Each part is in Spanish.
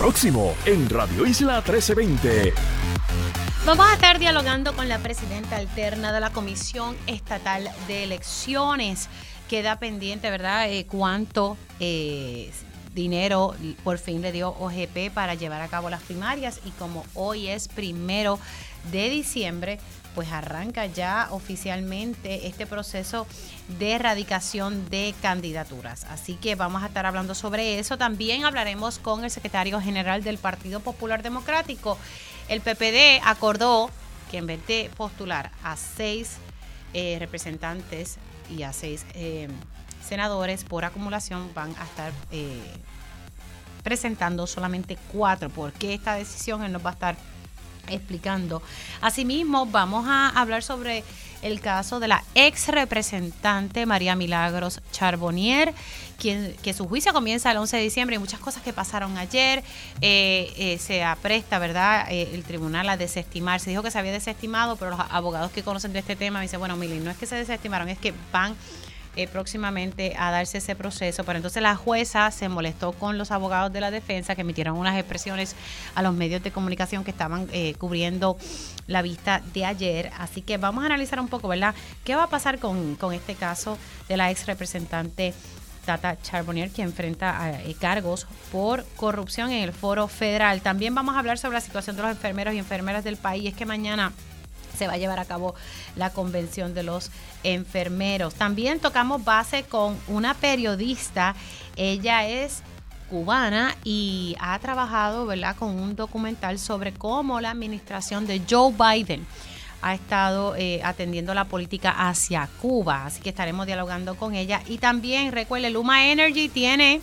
próximo en Radio Isla 1320. Vamos a estar dialogando con la presidenta alterna de la Comisión Estatal de Elecciones. Queda pendiente, ¿verdad? Eh, ¿Cuánto eh, dinero por fin le dio OGP para llevar a cabo las primarias? Y como hoy es primero de diciembre, pues arranca ya oficialmente este proceso de erradicación de candidaturas. Así que vamos a estar hablando sobre eso. También hablaremos con el secretario general del Partido Popular Democrático. El PPD acordó que en vez de postular a seis eh, representantes y a seis eh, senadores por acumulación, van a estar eh, presentando solamente cuatro. ¿Por qué esta decisión? Él nos va a estar explicando. Asimismo, vamos a hablar sobre el caso de la ex representante María Milagros Charbonnier, quien, que su juicio comienza el 11 de diciembre y muchas cosas que pasaron ayer. Eh, eh, se apresta, ¿verdad?, eh, el tribunal a desestimar. Se dijo que se había desestimado, pero los abogados que conocen de este tema dicen, bueno, Mili, no es que se desestimaron, es que van eh, próximamente a darse ese proceso. Pero entonces la jueza se molestó con los abogados de la defensa que emitieron unas expresiones a los medios de comunicación que estaban eh, cubriendo la vista de ayer. Así que vamos a analizar un poco, ¿verdad? ¿Qué va a pasar con, con este caso de la ex representante? Tata Charbonnier, que enfrenta eh, cargos por corrupción en el foro federal. También vamos a hablar sobre la situación de los enfermeros y enfermeras del país. Es que mañana se va a llevar a cabo la convención de los enfermeros. También tocamos base con una periodista, ella es cubana y ha trabajado ¿verdad? con un documental sobre cómo la administración de Joe Biden ha estado eh, atendiendo la política hacia Cuba. Así que estaremos dialogando con ella. Y también recuerde, Luma Energy tiene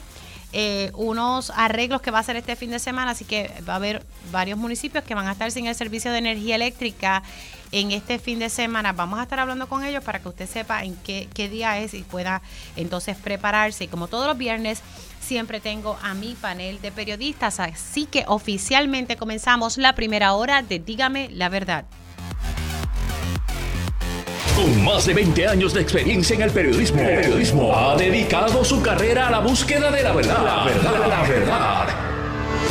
eh, unos arreglos que va a hacer este fin de semana, así que va a haber varios municipios que van a estar sin el servicio de energía eléctrica en este fin de semana. Vamos a estar hablando con ellos para que usted sepa en qué, qué día es y pueda entonces prepararse. Y como todos los viernes, siempre tengo a mi panel de periodistas, así que oficialmente comenzamos la primera hora de Dígame la verdad. Con más de 20 años de experiencia en el periodismo, el periodismo ha dedicado su carrera a la búsqueda de la verdad. La verdad, la verdad.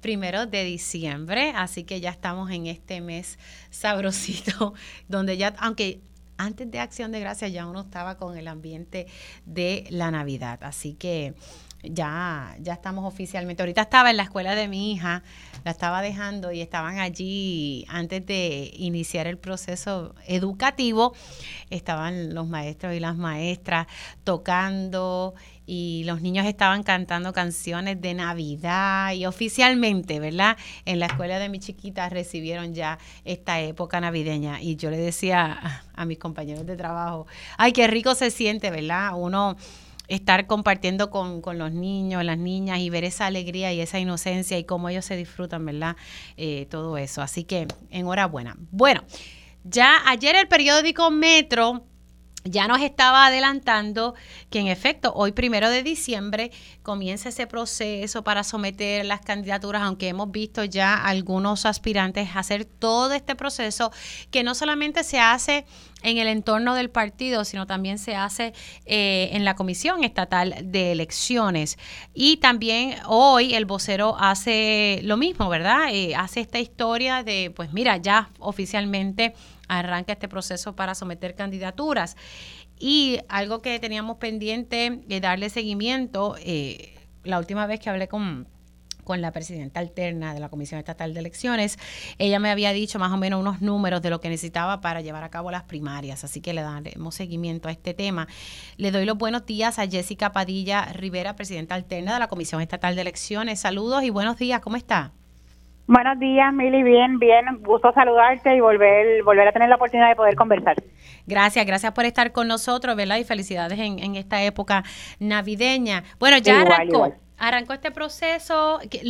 primero de diciembre, así que ya estamos en este mes sabrosito, donde ya, aunque antes de Acción de Gracias ya uno estaba con el ambiente de la Navidad, así que ya, ya estamos oficialmente. Ahorita estaba en la escuela de mi hija, la estaba dejando y estaban allí antes de iniciar el proceso educativo. Estaban los maestros y las maestras tocando y los niños estaban cantando canciones de Navidad y oficialmente, ¿verdad? En la escuela de mi chiquita recibieron ya esta época navideña y yo le decía a mis compañeros de trabajo, ay, qué rico se siente, ¿verdad? Uno estar compartiendo con, los niños, las niñas y ver esa alegría y esa inocencia y cómo ellos se disfrutan, ¿verdad? Eh, todo eso. Así que enhorabuena. Bueno, ya ayer el periódico Metro ya nos estaba adelantando que en efecto hoy primero de diciembre comienza ese proceso para someter las candidaturas, aunque hemos visto ya algunos aspirantes hacer todo este proceso que no solamente se hace en el entorno del partido, sino también se hace eh, en la Comisión Estatal de Elecciones. Y también hoy el vocero hace lo mismo, ¿verdad? Eh, hace esta historia de, pues mira, ya oficialmente arranca este proceso para someter candidaturas. Y algo que teníamos pendiente de darle seguimiento, eh, la última vez que hablé con, con la presidenta alterna de la Comisión Estatal de Elecciones, ella me había dicho más o menos unos números de lo que necesitaba para llevar a cabo las primarias, así que le daremos seguimiento a este tema. Le doy los buenos días a Jessica Padilla Rivera, presidenta alterna de la Comisión Estatal de Elecciones. Saludos y buenos días, ¿cómo está? Buenos días, Mili, bien, bien, gusto saludarte y volver volver a tener la oportunidad de poder conversar. Gracias, gracias por estar con nosotros, ¿verdad? Y felicidades en, esta época navideña. Bueno, ya arrancó, arrancó este proceso, ¿qué,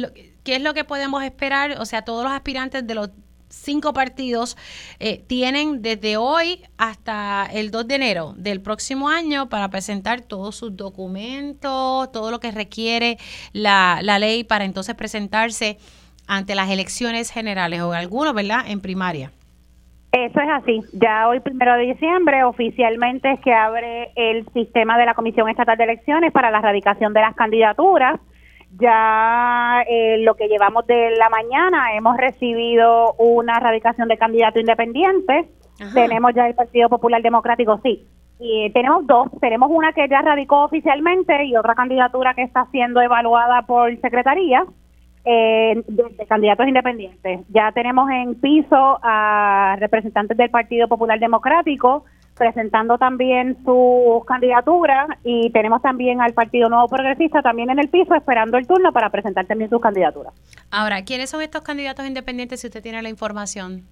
¿qué, es lo que podemos esperar? O sea, todos los aspirantes de los cinco partidos eh, tienen desde hoy hasta el 2 de enero del próximo año para presentar todos sus documentos, todo lo que requiere la, la ley para entonces presentarse ante las elecciones generales o algunos, ¿verdad?, en primaria. Eso es así. Ya hoy, primero de diciembre, oficialmente es que abre el sistema de la Comisión Estatal de Elecciones para la erradicación de las candidaturas. Ya eh, lo que llevamos de la mañana hemos recibido una erradicación de candidato independiente. Tenemos ya el Partido Popular Democrático, sí. Y tenemos dos. Tenemos una que ya radicó oficialmente y otra candidatura que está siendo evaluada por Secretaría eh, de, candidatos independientes. Ya tenemos en piso a representantes del Partido Popular Democrático presentando también su candidatura y tenemos también al Partido Nuevo Progresista también en el piso esperando el turno para presentar también sus candidaturas. Ahora, ¿quiénes son estos candidatos independientes si usted tiene la información?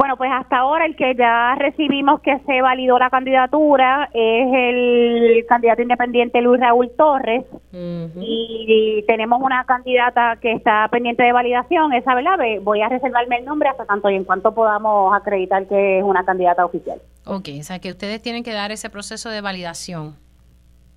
Bueno, pues hasta ahora el que ya recibimos que se validó la candidatura es el candidato independiente Luis Raúl Torres y tenemos una candidata que está pendiente de validación, esa verdad, voy a reservarme el nombre hasta tanto y en cuanto podamos acreditar que es una candidata oficial. Ok, o sea que ustedes tienen que dar ese proceso de validación.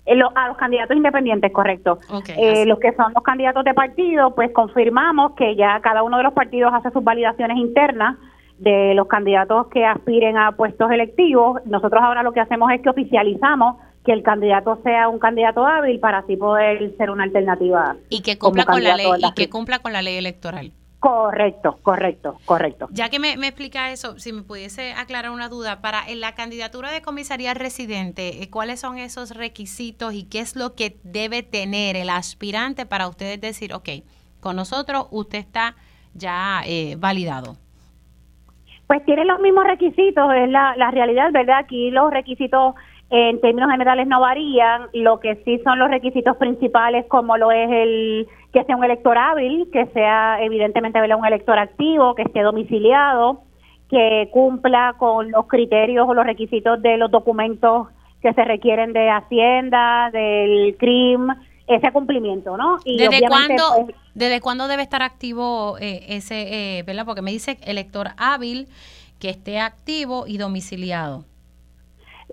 Eh, a los candidatos independientes, correcto. eh, los que son los candidatos de partido, pues confirmamos que ya cada uno de los partidos hace sus validaciones internas de los candidatos que aspiren a puestos electivos. Nosotros ahora lo que hacemos es que oficializamos que el candidato sea un candidato hábil para así poder ser una alternativa. Y que cumpla con la ley y que cumpla con la ley electoral. Correcto, correcto, correcto. Ya que me, me, explica eso, si me pudiese aclarar una duda, para en la candidatura de comisaría residente, eh, ¿cuáles son esos requisitos y qué es lo que debe tener el aspirante para ustedes decir, ok, con nosotros usted está ya eh, validado? Pues tiene los mismos requisitos, es la, la realidad, ¿verdad? Aquí los requisitos en términos generales no varían, lo que sí son los requisitos principales como lo es el que sea un elector hábil, que sea evidentemente ¿verdad? un elector activo, que esté domiciliado, que cumpla con los criterios o los requisitos de los documentos que se requieren de Hacienda, del CRIM, ese cumplimiento, ¿no? Y ¿Desde cuándo, pues, ¿Desde cuándo debe estar activo eh, ese, eh, ¿verdad? Porque me dice elector hábil que esté activo y domiciliado.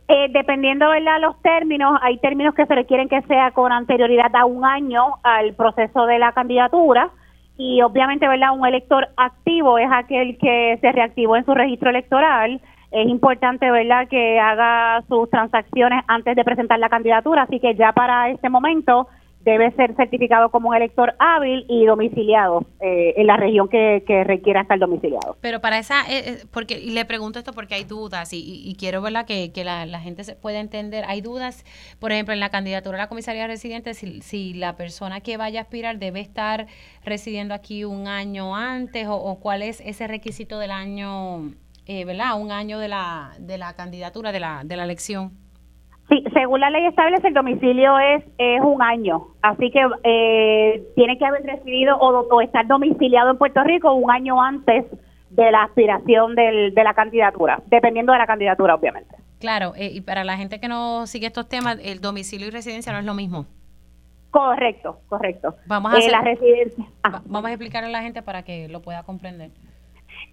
Eh, dependiendo de los términos, hay términos que se requieren que sea con anterioridad a un año al proceso de la candidatura y obviamente verdad un elector activo es aquel que se reactivó en su registro electoral es importante verdad que haga sus transacciones antes de presentar la candidatura así que ya para este momento debe ser certificado como un elector hábil y domiciliado eh, en la región que, requiera estar domiciliado. Pero para esa, eh, eh, porque y le pregunto esto porque hay dudas y, quiero verla que, que la, gente se pueda entender. Hay dudas, por ejemplo, en la candidatura a la comisaría residente, si, si la persona que vaya a aspirar debe estar residiendo aquí un año antes o, cuál es ese requisito del año, ¿verdad? Un año de la, de la candidatura, de la, de la elección. Sí, según la ley establece, el domicilio es, es un año, así que eh, tiene que haber residido o, estar domiciliado en Puerto Rico un año antes de la aspiración del, de la candidatura, dependiendo de la candidatura, obviamente. Claro, eh, y para la gente que no sigue estos temas, el domicilio y residencia no es lo mismo. Correcto, correcto. Vamos a, eh, la residencia. vamos a explicar a la gente para que lo pueda comprender.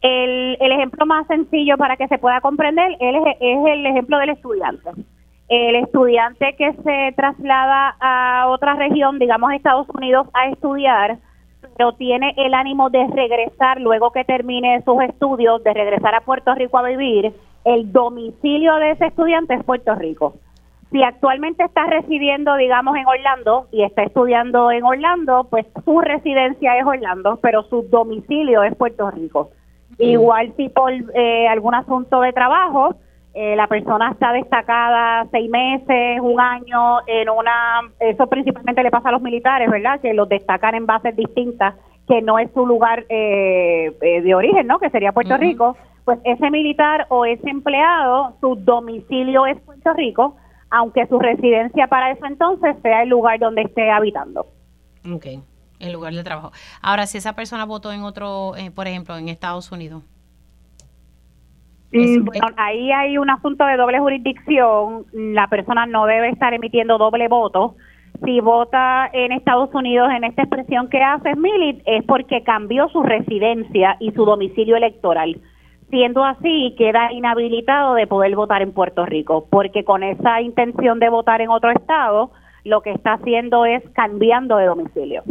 El, el ejemplo más sencillo para que se pueda comprender es, es el ejemplo del estudiante el estudiante que se traslada a otra región, digamos Estados Unidos, a estudiar, pero tiene el ánimo de regresar luego que termine sus estudios, de regresar a Puerto Rico a vivir, el domicilio de ese estudiante es Puerto Rico. Si actualmente está residiendo, digamos, en Orlando y está estudiando en Orlando, pues su residencia es Orlando, pero su domicilio es Puerto Rico. Igual si por eh, algún asunto de trabajo, eh, la persona está destacada seis meses, un año en una, eso principalmente le pasa a los militares, ¿verdad? Que los destacan en bases distintas, que no es su lugar eh, eh, de origen, ¿no? Que sería Puerto Rico. Pues ese militar o ese empleado, su domicilio es Puerto Rico, aunque su residencia para ese entonces sea el lugar donde esté habitando. Ok, el lugar de trabajo. Ahora, si esa persona votó en otro, por ejemplo, en Estados Unidos. Bueno, ahí hay un asunto de doble jurisdicción. La persona no debe estar emitiendo doble voto. si vota en Estados Unidos en esta expresión que hace Milit es porque cambió su residencia y su domicilio electoral. Siendo así, queda inhabilitado de poder votar en Puerto Rico, porque con esa intención de votar en otro estado, lo que está haciendo es cambiando de domicilio.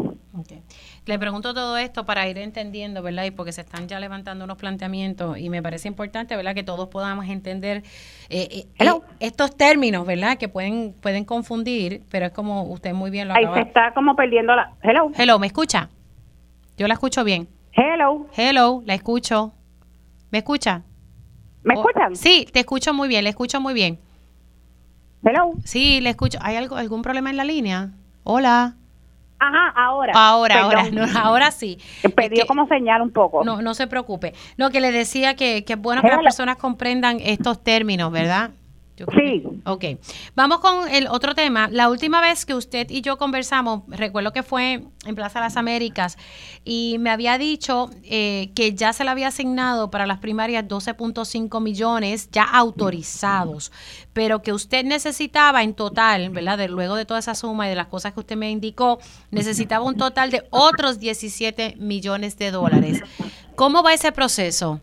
Le pregunto todo esto para ir entendiendo, ¿verdad? Y porque se están ya levantando unos planteamientos y me parece importante, ¿verdad? Que todos podamos entender eh, eh, eh, estos términos, ¿verdad? Que pueden pueden confundir, pero es como usted muy bien lo Ahí se está como perdiendo la... Hello. Hello, ¿me escucha? Yo la escucho bien. Hello. Hello, la escucho. ¿Me escucha? ¿Me escuchan? Sí, te escucho muy bien, le escucho muy bien. Hello. Sí, le escucho. ¿Hay algo, algún problema en la línea? Hola. Ajá, ahora. Ahora, ahora, ahora sí. Perdió como señal un poco. No, no se preocupe. No, que le decía que, que es bueno que las personas comprendan estos términos, ¿verdad? Sí. ok. Vamos con el otro tema. La última vez que usted y yo conversamos, recuerdo que fue en Plaza Las Américas, y me había dicho eh, que ya se le había asignado para las primarias 12.5 millones ya autorizados, pero que usted necesitaba en total, ¿verdad? De, luego de toda esa suma y de las cosas que usted me indicó, necesitaba un total de otros 17 millones de dólares. ¿Cómo va ese proceso?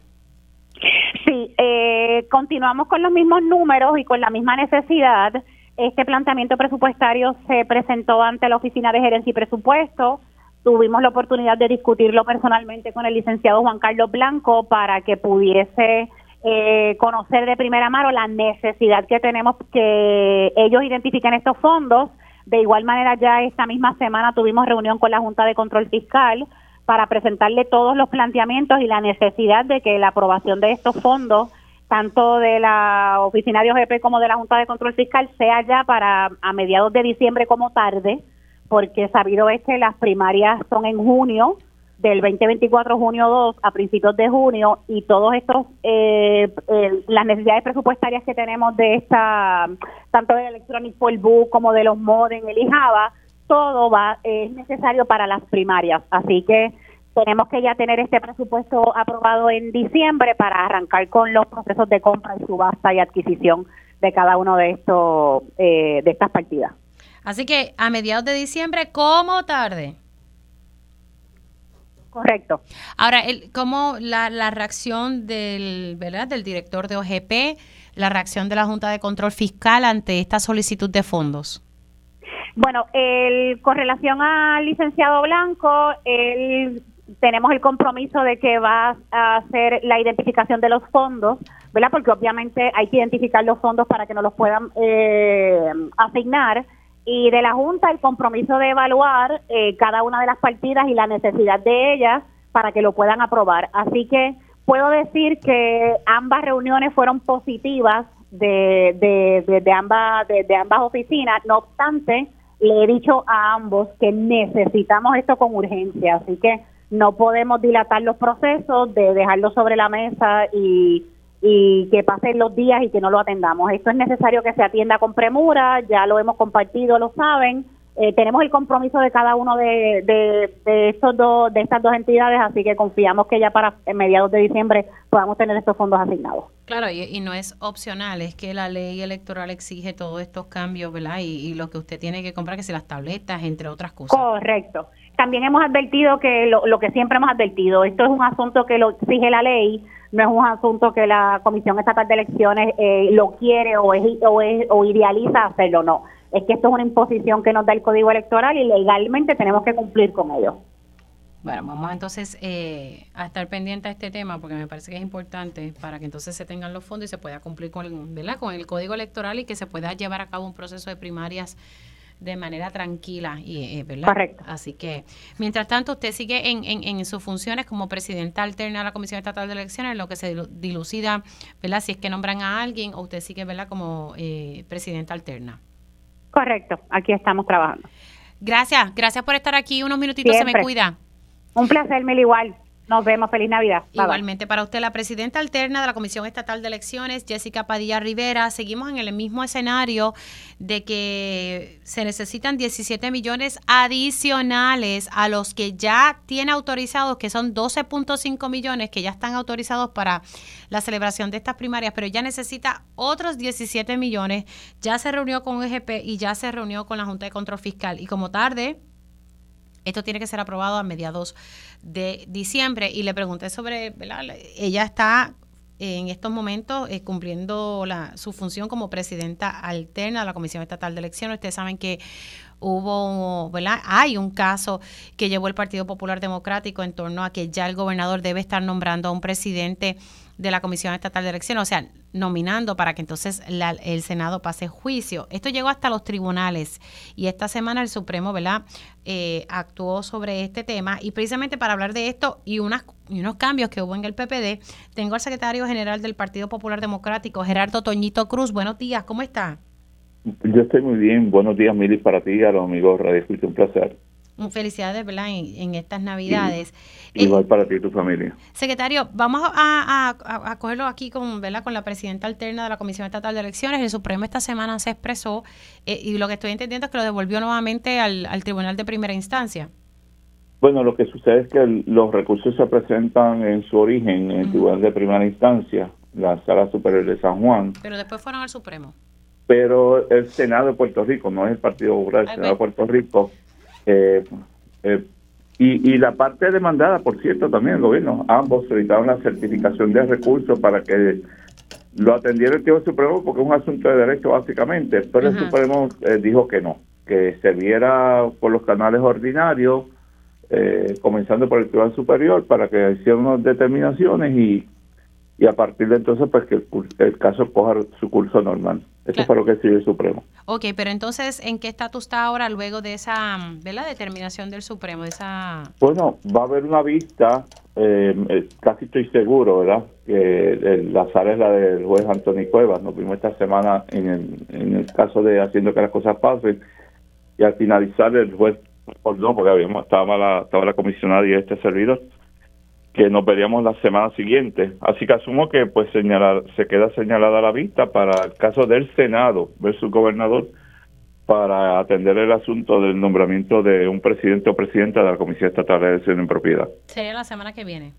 Sí, eh, continuamos con los mismos números y con la misma necesidad. Este planteamiento presupuestario se presentó ante la Oficina de Gerencia y Presupuesto. Tuvimos la oportunidad de discutirlo personalmente con el licenciado Juan Carlos Blanco para que pudiese eh, conocer de primera mano la necesidad que tenemos que ellos identifiquen estos fondos. De igual manera, ya esta misma semana tuvimos reunión con la Junta de Control Fiscal para presentarle todos los planteamientos y la necesidad de que la aprobación de estos fondos, tanto de la Oficina de OGP como de la Junta de Control Fiscal, sea ya para a mediados de diciembre como tarde, porque sabido es que las primarias son en junio, del 2024 junio 2 a principios de junio y todos estos eh, las necesidades presupuestarias que tenemos de esta tanto del electronic book como de los modem el IJABA todo va es necesario para las primarias, así que tenemos que ya tener este presupuesto aprobado en diciembre para arrancar con los procesos de compra y subasta y adquisición de cada uno de estos eh, de estas partidas. Así que a mediados de diciembre, ¿cómo tarde? Correcto. Ahora, el, ¿cómo la, la reacción del, ¿verdad? del director de OGP, la reacción de la Junta de Control Fiscal ante esta solicitud de fondos? Bueno, el, con relación al licenciado Blanco, él, tenemos el compromiso de que va a hacer la identificación de los fondos, ¿verdad? Porque obviamente hay que identificar los fondos para que nos los puedan eh, asignar. Y de la Junta el compromiso de evaluar eh, cada una de las partidas y la necesidad de ellas para que lo puedan aprobar. Así que puedo decir que ambas reuniones fueron positivas de, de, de, ambas, de ambas oficinas. No obstante, le he dicho a ambos que necesitamos esto con urgencia, así que no podemos dilatar los procesos de dejarlo sobre la mesa y, y que pasen los días y que no lo atendamos. Esto es necesario que se atienda con premura, ya lo hemos compartido, lo saben, eh, tenemos el compromiso de cada uno de, de, estos dos, de estas dos entidades, así que confiamos que ya para mediados de diciembre podamos tener estos fondos asignados. Claro, y, no es opcional, es que la ley electoral exige todos estos cambios, ¿verdad? Y, lo que usted tiene que comprar, que si las tabletas, entre otras cosas. Correcto. También hemos advertido que lo, lo que siempre hemos advertido, esto es un asunto que lo exige la ley, no es un asunto que la Comisión Estatal de Elecciones eh, lo quiere o, es, o, es, o idealiza hacerlo, no es que esto es una imposición que nos da el Código Electoral y legalmente tenemos que cumplir con ello. Bueno, vamos entonces eh, a estar pendiente a este tema porque me parece que es importante para que entonces se tengan los fondos y se pueda cumplir con, con el Código Electoral y que se pueda llevar a cabo un proceso de primarias de manera tranquila y eh, ¿verdad? Correcto. Así que, mientras tanto, usted sigue en, en, en, sus funciones como presidenta alterna de la Comisión Estatal de Elecciones, en lo que se dilucida, ¿verdad? Si es que nombran a alguien o usted sigue, ¿verdad? Como eh, presidenta alterna. Correcto, aquí estamos trabajando. Gracias, gracias por estar aquí unos minutitos, se me cuida. Un placer, Mel, igual. Nos vemos, feliz Navidad. Igualmente para usted, la presidenta alterna de la Comisión Estatal de Elecciones, Jessica Padilla Rivera, seguimos en el mismo escenario de que se necesitan 17 millones adicionales a los que ya tiene autorizados, que son 12.5 millones que ya están autorizados para la celebración de estas primarias, pero ya necesita otros 17 millones. Ya se reunió con EGP y ya se reunió con la Junta de Control Fiscal. Y como tarde, esto tiene que ser aprobado a mediados de diciembre. Y le pregunté sobre, ¿verdad? ella está en estos momentos eh, cumpliendo la, su función como presidenta alterna de la Comisión Estatal de Elecciones. Ustedes saben que hubo, ¿verdad? Hay un caso que llevó el Partido Popular Democrático en torno a que ya el gobernador debe estar nombrando a un presidente de la Comisión Estatal de Elecciones, o sea, nominando para que entonces el Senado pase juicio. Esto llegó hasta los tribunales y esta semana el Supremo, ¿verdad?, eh, actuó sobre este tema y precisamente para hablar de esto y, unas, y unos cambios que hubo en el PPD, tengo al secretario general del Partido Popular Democrático, Gerardo Toñito Cruz. Buenos días, ¿cómo está? Yo estoy muy bien. Buenos días, Mili, para ti a los amigos Radio un placer. Felicidades, ¿verdad? En, estas Navidades. igual para ti y tu familia. Secretario, vamos a, a, cogerlo aquí con, ¿verdad? con la presidenta alterna de la Comisión Estatal de Elecciones. El Supremo esta semana se expresó eh, y lo que estoy entendiendo es que lo devolvió nuevamente al, Tribunal de Primera Instancia. Bueno, lo que sucede es que los recursos se presentan en su origen en el Tribunal de Primera Instancia, la Sala Superior de San Juan. Pero después fueron al Supremo. Pero el Senado de Puerto Rico, no es el Partido Popular, el Senado de Puerto Rico eh, eh, y, la parte demandada, por cierto, también el gobierno, ambos solicitaron la certificación de recursos para que lo atendiera el Tribunal Supremo porque es un asunto de derecho básicamente, pero el Supremo eh, dijo que no, que se viera por los canales ordinarios, comenzando por el Tribunal Superior, para que hicieran unas determinaciones y y a partir de entonces pues que el, caso coja su curso normal. Eso fue lo que decidió el Supremo. Ok, pero entonces, ¿en qué estatus está ahora luego de esa de la determinación del Supremo? De esa... Bueno, va a haber una vista, eh, eh, casi estoy seguro, ¿verdad? Que la sala es la del juez Antonio Cuevas. Nos vimos esta semana en el, en el caso de haciendo que las cosas pasen y al finalizar el juez, no, porque habíamos, estaba, la, estaba la comisionada y este servidor que nos veríamos la semana siguiente. Así que asumo que pues señalar, se queda señalada la vista para el caso del Senado versus gobernador para atender el asunto del nombramiento de un presidente o presidenta de la Comisión Estatal de Elección en Propiedad. ¿Sería la semana que viene?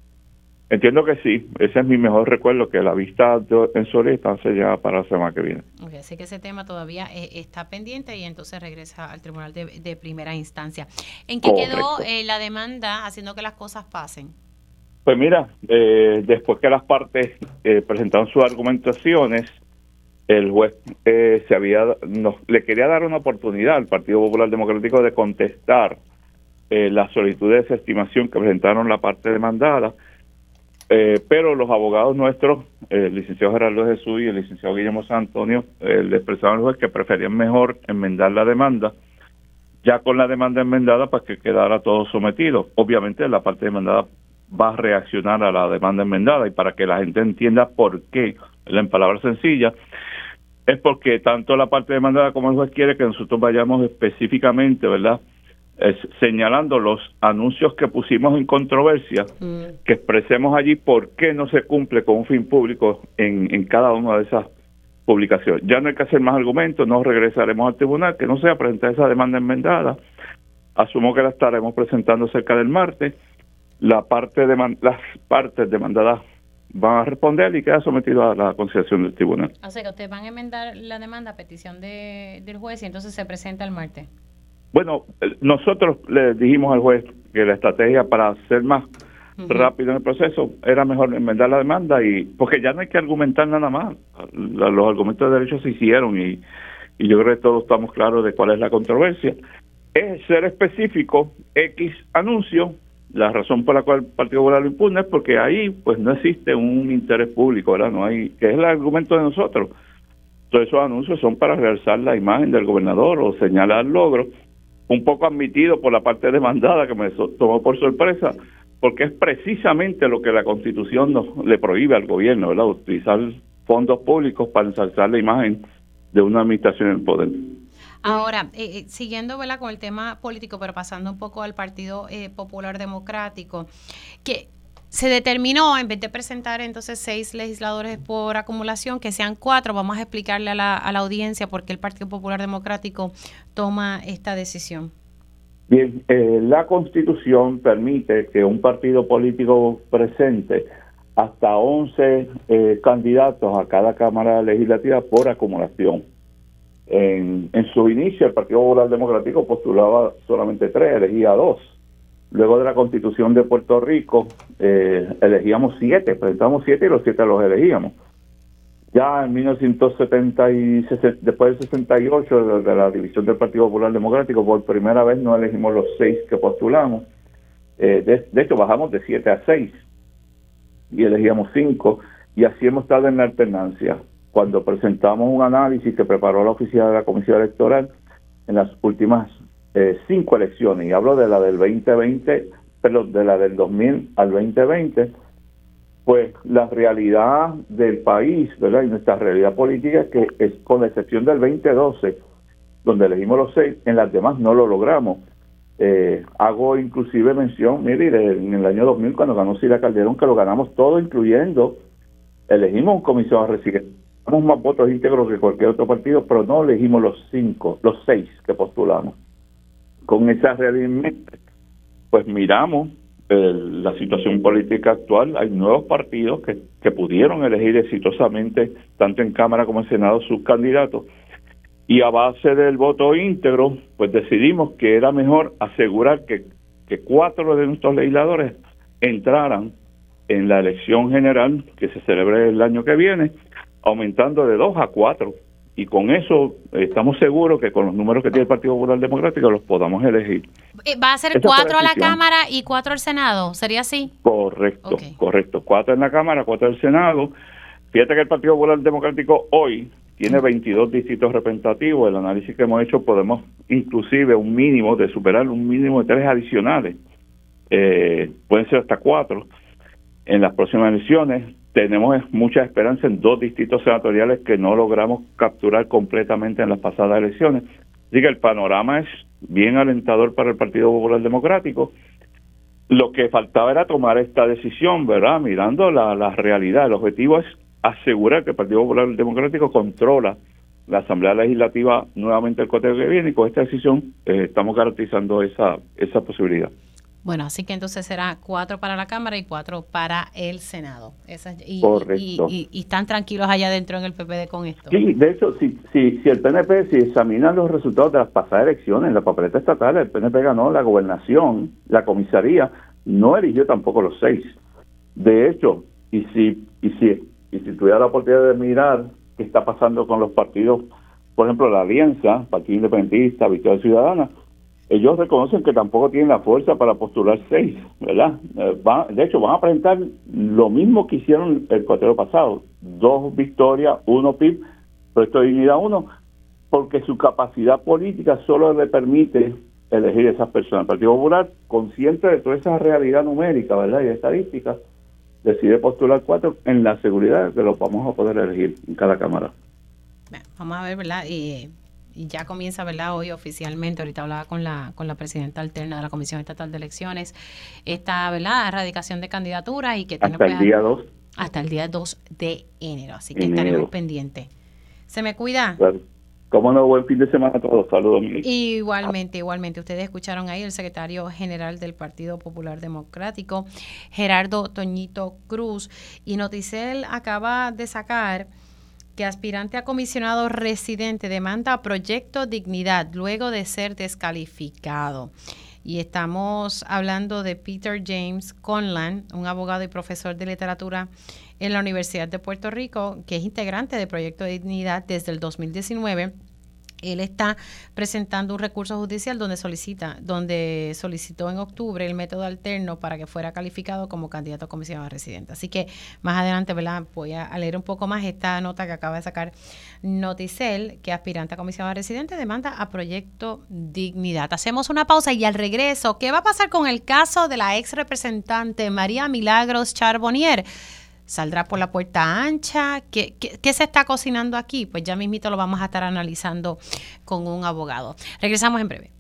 Entiendo que sí. Ese es mi mejor recuerdo, que la vista en Solita se ya para la semana que viene. Okay, así que ese tema todavía eh, está pendiente y entonces regresa al Tribunal de, Primera Instancia. ¿En qué quedó eh, la demanda haciendo que las cosas pasen? Pues mira, eh, después que las partes eh, presentaron sus argumentaciones, el juez eh, se había nos, le quería dar una oportunidad al Partido Popular Democrático de contestar la solicitud de desestimación que presentaron la parte demandada, pero los abogados nuestros, el licenciado Gerardo Jesús y el licenciado Guillermo San Antonio, le expresaron al juez que preferían mejor enmendar la demanda ya con la demanda enmendada para que quedara todo sometido. Obviamente la parte demandada va a reaccionar a la demanda enmendada y para que la gente entienda por qué, en palabras sencillas, es porque tanto la parte demandada como el juez quiere que nosotros vayamos específicamente, ¿verdad? señalando los anuncios que pusimos en controversia, mm. que expresemos allí por qué no se cumple con un fin público en, en cada una de esas publicaciones. Ya no hay que hacer más argumentos, no regresaremos al tribunal, que no sea presentar esa demanda enmendada. Asumo que la estaremos presentando cerca del martes la parte de las partes demandadas van a responder y queda sometido a la conciliación del tribunal. O sea que ustedes van a enmendar la demanda a petición de, del juez y entonces se presenta el martes. Bueno, eh, nosotros le dijimos al juez que la estrategia para ser más rápido en el proceso era mejor enmendar la demanda y porque ya no hay que argumentar nada más. Los argumentos de derecho se hicieron y, y yo creo que todos estamos claros de cuál es la controversia. Es ser específico, X anuncio, la razón por la cual el Partido Popular lo impugna es porque ahí pues no existe un interés público, ¿verdad? No hay, que es el argumento de nosotros. Todos esos anuncios son para realzar la imagen del gobernador o señalar logros, un poco admitido por la parte demandada que me tomó por sorpresa, porque es precisamente lo que la Constitución nos, le prohíbe al gobierno. Utilizar fondos públicos para ensalzar la imagen de una administración en poder. Ahora, eh, eh, siguiendo ¿verdad? con el tema político, pero pasando un poco al Partido eh, Popular Democrático, que se determinó, en vez de presentar entonces seis legisladores por acumulación, que sean cuatro. Vamos a explicarle a la, a la audiencia por qué el Partido Popular Democrático toma esta decisión. Bien, eh, la Constitución permite que un partido político presente hasta 11 eh, candidatos a cada Cámara Legislativa por acumulación. En, su inicio, el Partido Popular Democrático postulaba solamente tres, elegía dos. Luego de la Constitución de Puerto Rico, eh, elegíamos siete, presentamos siete y los siete los elegíamos. Ya en 1970 y después del 68 de la división del Partido Popular Democrático, por primera vez no elegimos los seis que postulamos. Eh, de, hecho, bajamos de siete a seis y elegíamos cinco y así hemos estado en la alternancia. Cuando presentamos un análisis que preparó la oficina de la Comisión Electoral en las últimas eh, cinco elecciones, y hablo de la del 2020, pero de la del 2000 al 2020, pues la realidad del país, ¿verdad? Y nuestra realidad política, que es con la excepción del 2012, donde elegimos los seis, en las demás no lo logramos. Eh, hago inclusive mención, mire, en el año 2000 cuando ganó Sila Calderón, que lo ganamos todo, incluyendo, elegimos un comisionado residente, más votos íntegros que cualquier otro partido, pero no elegimos los cinco, los seis que postulamos. Con esa realidad, pues miramos la situación política actual, hay nuevos partidos que, que pudieron elegir exitosamente, tanto en Cámara como en Senado, sus candidatos. Y a base del voto íntegro, pues decidimos que era mejor asegurar que, que cuatro de nuestros legisladores entraran en la elección general que se celebre el año que viene, aumentando de dos a cuatro y con eso estamos seguros que con los números que tiene el Partido Popular Democrático los podamos elegir. Eh, ¿Va a ser cuatro a la Cámara y cuatro al Senado? ¿Sería así? Correcto, correcto. Cuatro en la Cámara, cuatro en el Senado. Fíjate que el Partido Popular Democrático hoy tiene 22 distritos representativos. El análisis que hemos hecho podemos inclusive un mínimo de superar un mínimo de tres adicionales. Eh, pueden ser hasta cuatro en las próximas elecciones tenemos mucha esperanza en dos distritos senatoriales que no logramos capturar completamente en las pasadas elecciones. Así que el panorama es bien alentador para el Partido Popular Democrático. Lo que faltaba era tomar esta decisión, ¿verdad? Mirando la, realidad. El objetivo es asegurar que el Partido Popular Democrático controla la Asamblea Legislativa nuevamente el coteo que viene y con esta decisión eh, estamos garantizando esa, esa posibilidad. Bueno, así que entonces será cuatro para la Cámara y cuatro para el Senado. y, Y, están tranquilos allá adentro en el PPD con esto. Sí, de hecho, si, si, si el PNP, si examinan los resultados de las pasadas elecciones, la papeleta estatal, el PNP ganó la gobernación, la comisaría, no eligió tampoco los seis. De hecho, y si, y si, y si tuviera la oportunidad de mirar qué está pasando con los partidos, por ejemplo, la Alianza, Partido Independentista, Victoria Ciudadana, ellos reconocen que tampoco tienen la fuerza para postular seis, ¿verdad? Eh, de hecho, van a presentar lo mismo que hicieron el cuatro pasado, dos victorias, uno PIB, esto de dignidad uno, porque su capacidad política solo le permite elegir esas personas. El Partido Popular, consciente de toda esa realidad numérica, ¿verdad? Y estadística, decide postular cuatro en la seguridad de que los vamos a poder elegir en cada cámara. vamos a ver, ¿verdad? Y y ya comienza, ¿verdad? Hoy oficialmente, ahorita hablaba con la, con la presidenta alterna de la Comisión Estatal de Elecciones, esta, ¿verdad? Erradicación de candidaturas y que Hasta el día 2. Hasta el día 2 de enero, así que estaremos pendientes. ¿Se me cuida? Claro. Cómo no, buen fin de semana a todos. Saludos, Miguel. Igualmente, igualmente. Ustedes escucharon ahí el secretario general del Partido Popular Democrático, Gerardo Toñito Cruz, y Noticel acaba de sacar que aspirante a comisionado residente demanda Proyecto Dignidad luego de ser descalificado. Y estamos hablando de Peter James Conlan, un abogado y profesor de literatura en la Universidad de Puerto Rico, que es integrante de Proyecto Dignidad desde el 2019 él está presentando un recurso judicial donde solicita, donde solicitó en octubre el método alterno para que fuera calificado como candidato a comisionado residente. Así que más adelante, ¿verdad? Voy a leer un poco más esta nota que acaba de sacar Noticel, que aspirante a comisionado residente demanda a Proyecto Dignidad. Hacemos una pausa y al regreso, ¿qué va a pasar con el caso de la ex representante María Milagros Charbonnier? ¿Saldrá por la puerta ancha? ¿Qué, ¿Qué, se está cocinando aquí? Pues ya mismito lo vamos a estar analizando con un abogado. Regresamos en breve.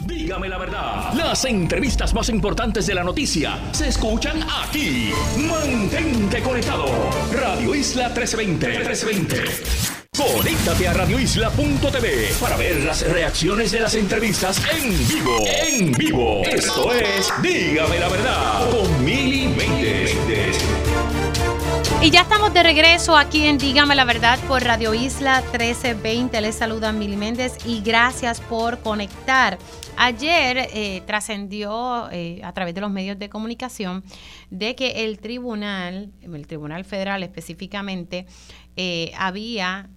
Dígame la verdad. Las entrevistas más importantes de la noticia se escuchan aquí. Mantente conectado. Radio Isla 1320. 1320. Conéctate a radioisla.tv para ver las reacciones de las entrevistas en vivo. En vivo. Esto es Dígame la verdad con Mili y ya estamos de regreso aquí en Dígame la Verdad por Radio Isla 1320. Les saluda Mili Méndez y gracias por conectar. Ayer eh, trascendió eh, a través de los medios de comunicación de que el tribunal, el Tribunal Federal específicamente, eh, había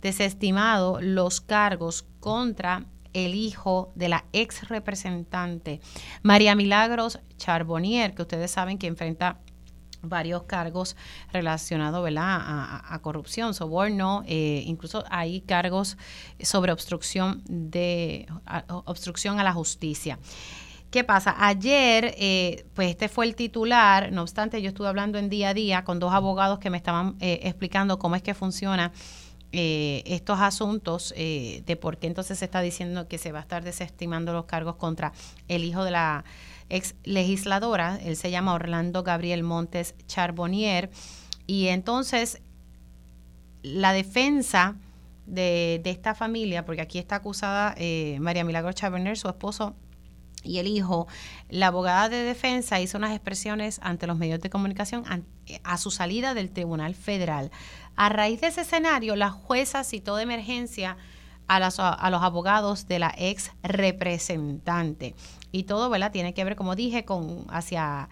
desestimado los cargos contra el hijo de la ex representante María Milagros Charbonnier, que ustedes saben que enfrenta varios cargos relacionados A, corrupción, soborno, eh, incluso hay cargos sobre obstrucción de obstrucción a la justicia. ¿Qué pasa? Ayer, eh, pues este fue el titular, no obstante, yo estuve hablando en día a día con dos abogados que me estaban eh, explicando cómo es que funciona estos asuntos de por qué entonces se está diciendo que se va a estar desestimando los cargos contra el hijo de la ex legisladora, él se llama Orlando Gabriel Montes Charbonnier, y entonces la defensa de, esta familia, porque aquí está acusada eh, María Milagro Charbonnier, su esposo y el hijo, la abogada de defensa hizo unas expresiones ante los medios de comunicación a su salida del Tribunal Federal. A raíz de ese escenario, la jueza citó de emergencia a, a los abogados de la ex representante y todo, ¿verdad? Tiene que ver, como dije, con hacia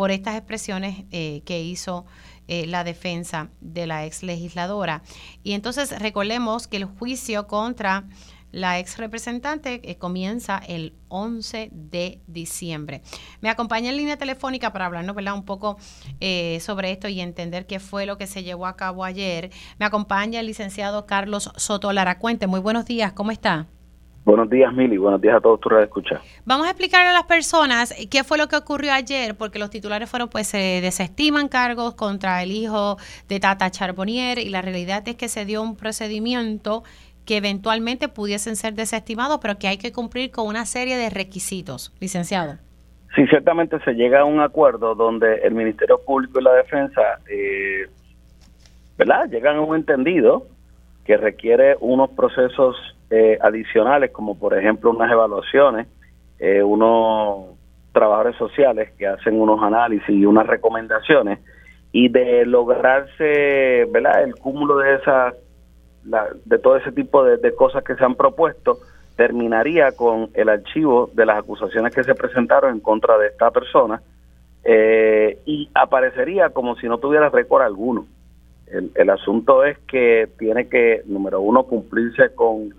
por estas expresiones eh, que hizo eh, la defensa de la ex legisladora. Y entonces recordemos que el juicio contra la ex representante eh, comienza el 11 de diciembre. Me acompaña en línea telefónica para hablarnos ¿verdad? un poco sobre esto y entender qué fue lo que se llevó a cabo ayer. Me acompaña el licenciado Carlos Soto Laracuente. Muy buenos días, ¿cómo está? Buenos días, Mili. Buenos días a todos tus escuchar. Vamos a explicarle a las personas qué fue lo que ocurrió ayer, porque los titulares fueron, pues, se desestiman cargos contra el hijo de Tata Charbonnier y la realidad es que se dio un procedimiento que eventualmente pudiesen ser desestimados, pero que hay que cumplir con una serie de requisitos, licenciado. Sí, ciertamente se llega a un acuerdo donde el Ministerio Público y la Defensa, eh, ¿verdad? Llegan a un entendido que requiere unos procesos eh, adicionales, como por ejemplo unas evaluaciones, eh, unos trabajadores sociales que hacen unos análisis y unas recomendaciones, y de lograrse ¿verdad? el cúmulo de esas de todo ese tipo de, cosas que se han propuesto, terminaría con el archivo de las acusaciones que se presentaron en contra de esta persona eh, y aparecería como si no tuviera récord alguno. El, el, asunto es que tiene que, número uno, cumplirse con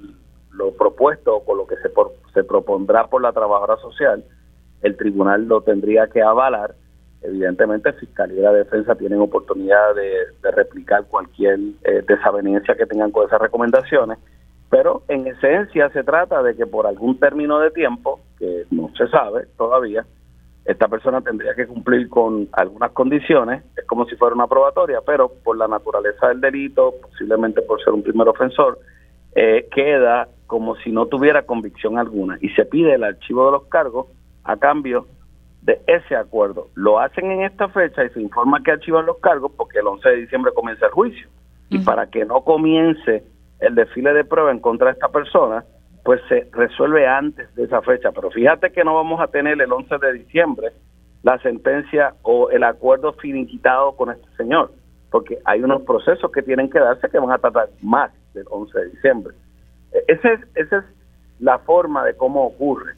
lo propuesto o con lo que se, se propondrá por la trabajadora social, el tribunal lo tendría que avalar. Evidentemente, Fiscalía y la Defensa tienen oportunidad de, replicar cualquier eh, desaveniencia que tengan con esas recomendaciones, pero en esencia se trata de que por algún término de tiempo, que no se sabe todavía, esta persona tendría que cumplir con algunas condiciones, es como si fuera una probatoria, pero por la naturaleza del delito, posiblemente por ser un primer ofensor, eh, queda como si no tuviera convicción alguna y se pide el archivo de los cargos a cambio de ese acuerdo. Lo hacen en esta fecha y se informa que archivan los cargos porque el 11 de diciembre comienza el juicio. Y para que no comience el desfile de prueba en contra de esta persona, pues se resuelve antes de esa fecha. Pero fíjate que no vamos a tener el 11 de diciembre la sentencia o el acuerdo finiquitado con este señor, porque hay unos procesos que tienen que darse que van a tratar más del 11 de diciembre. Esa es, esa es la forma de cómo ocurre.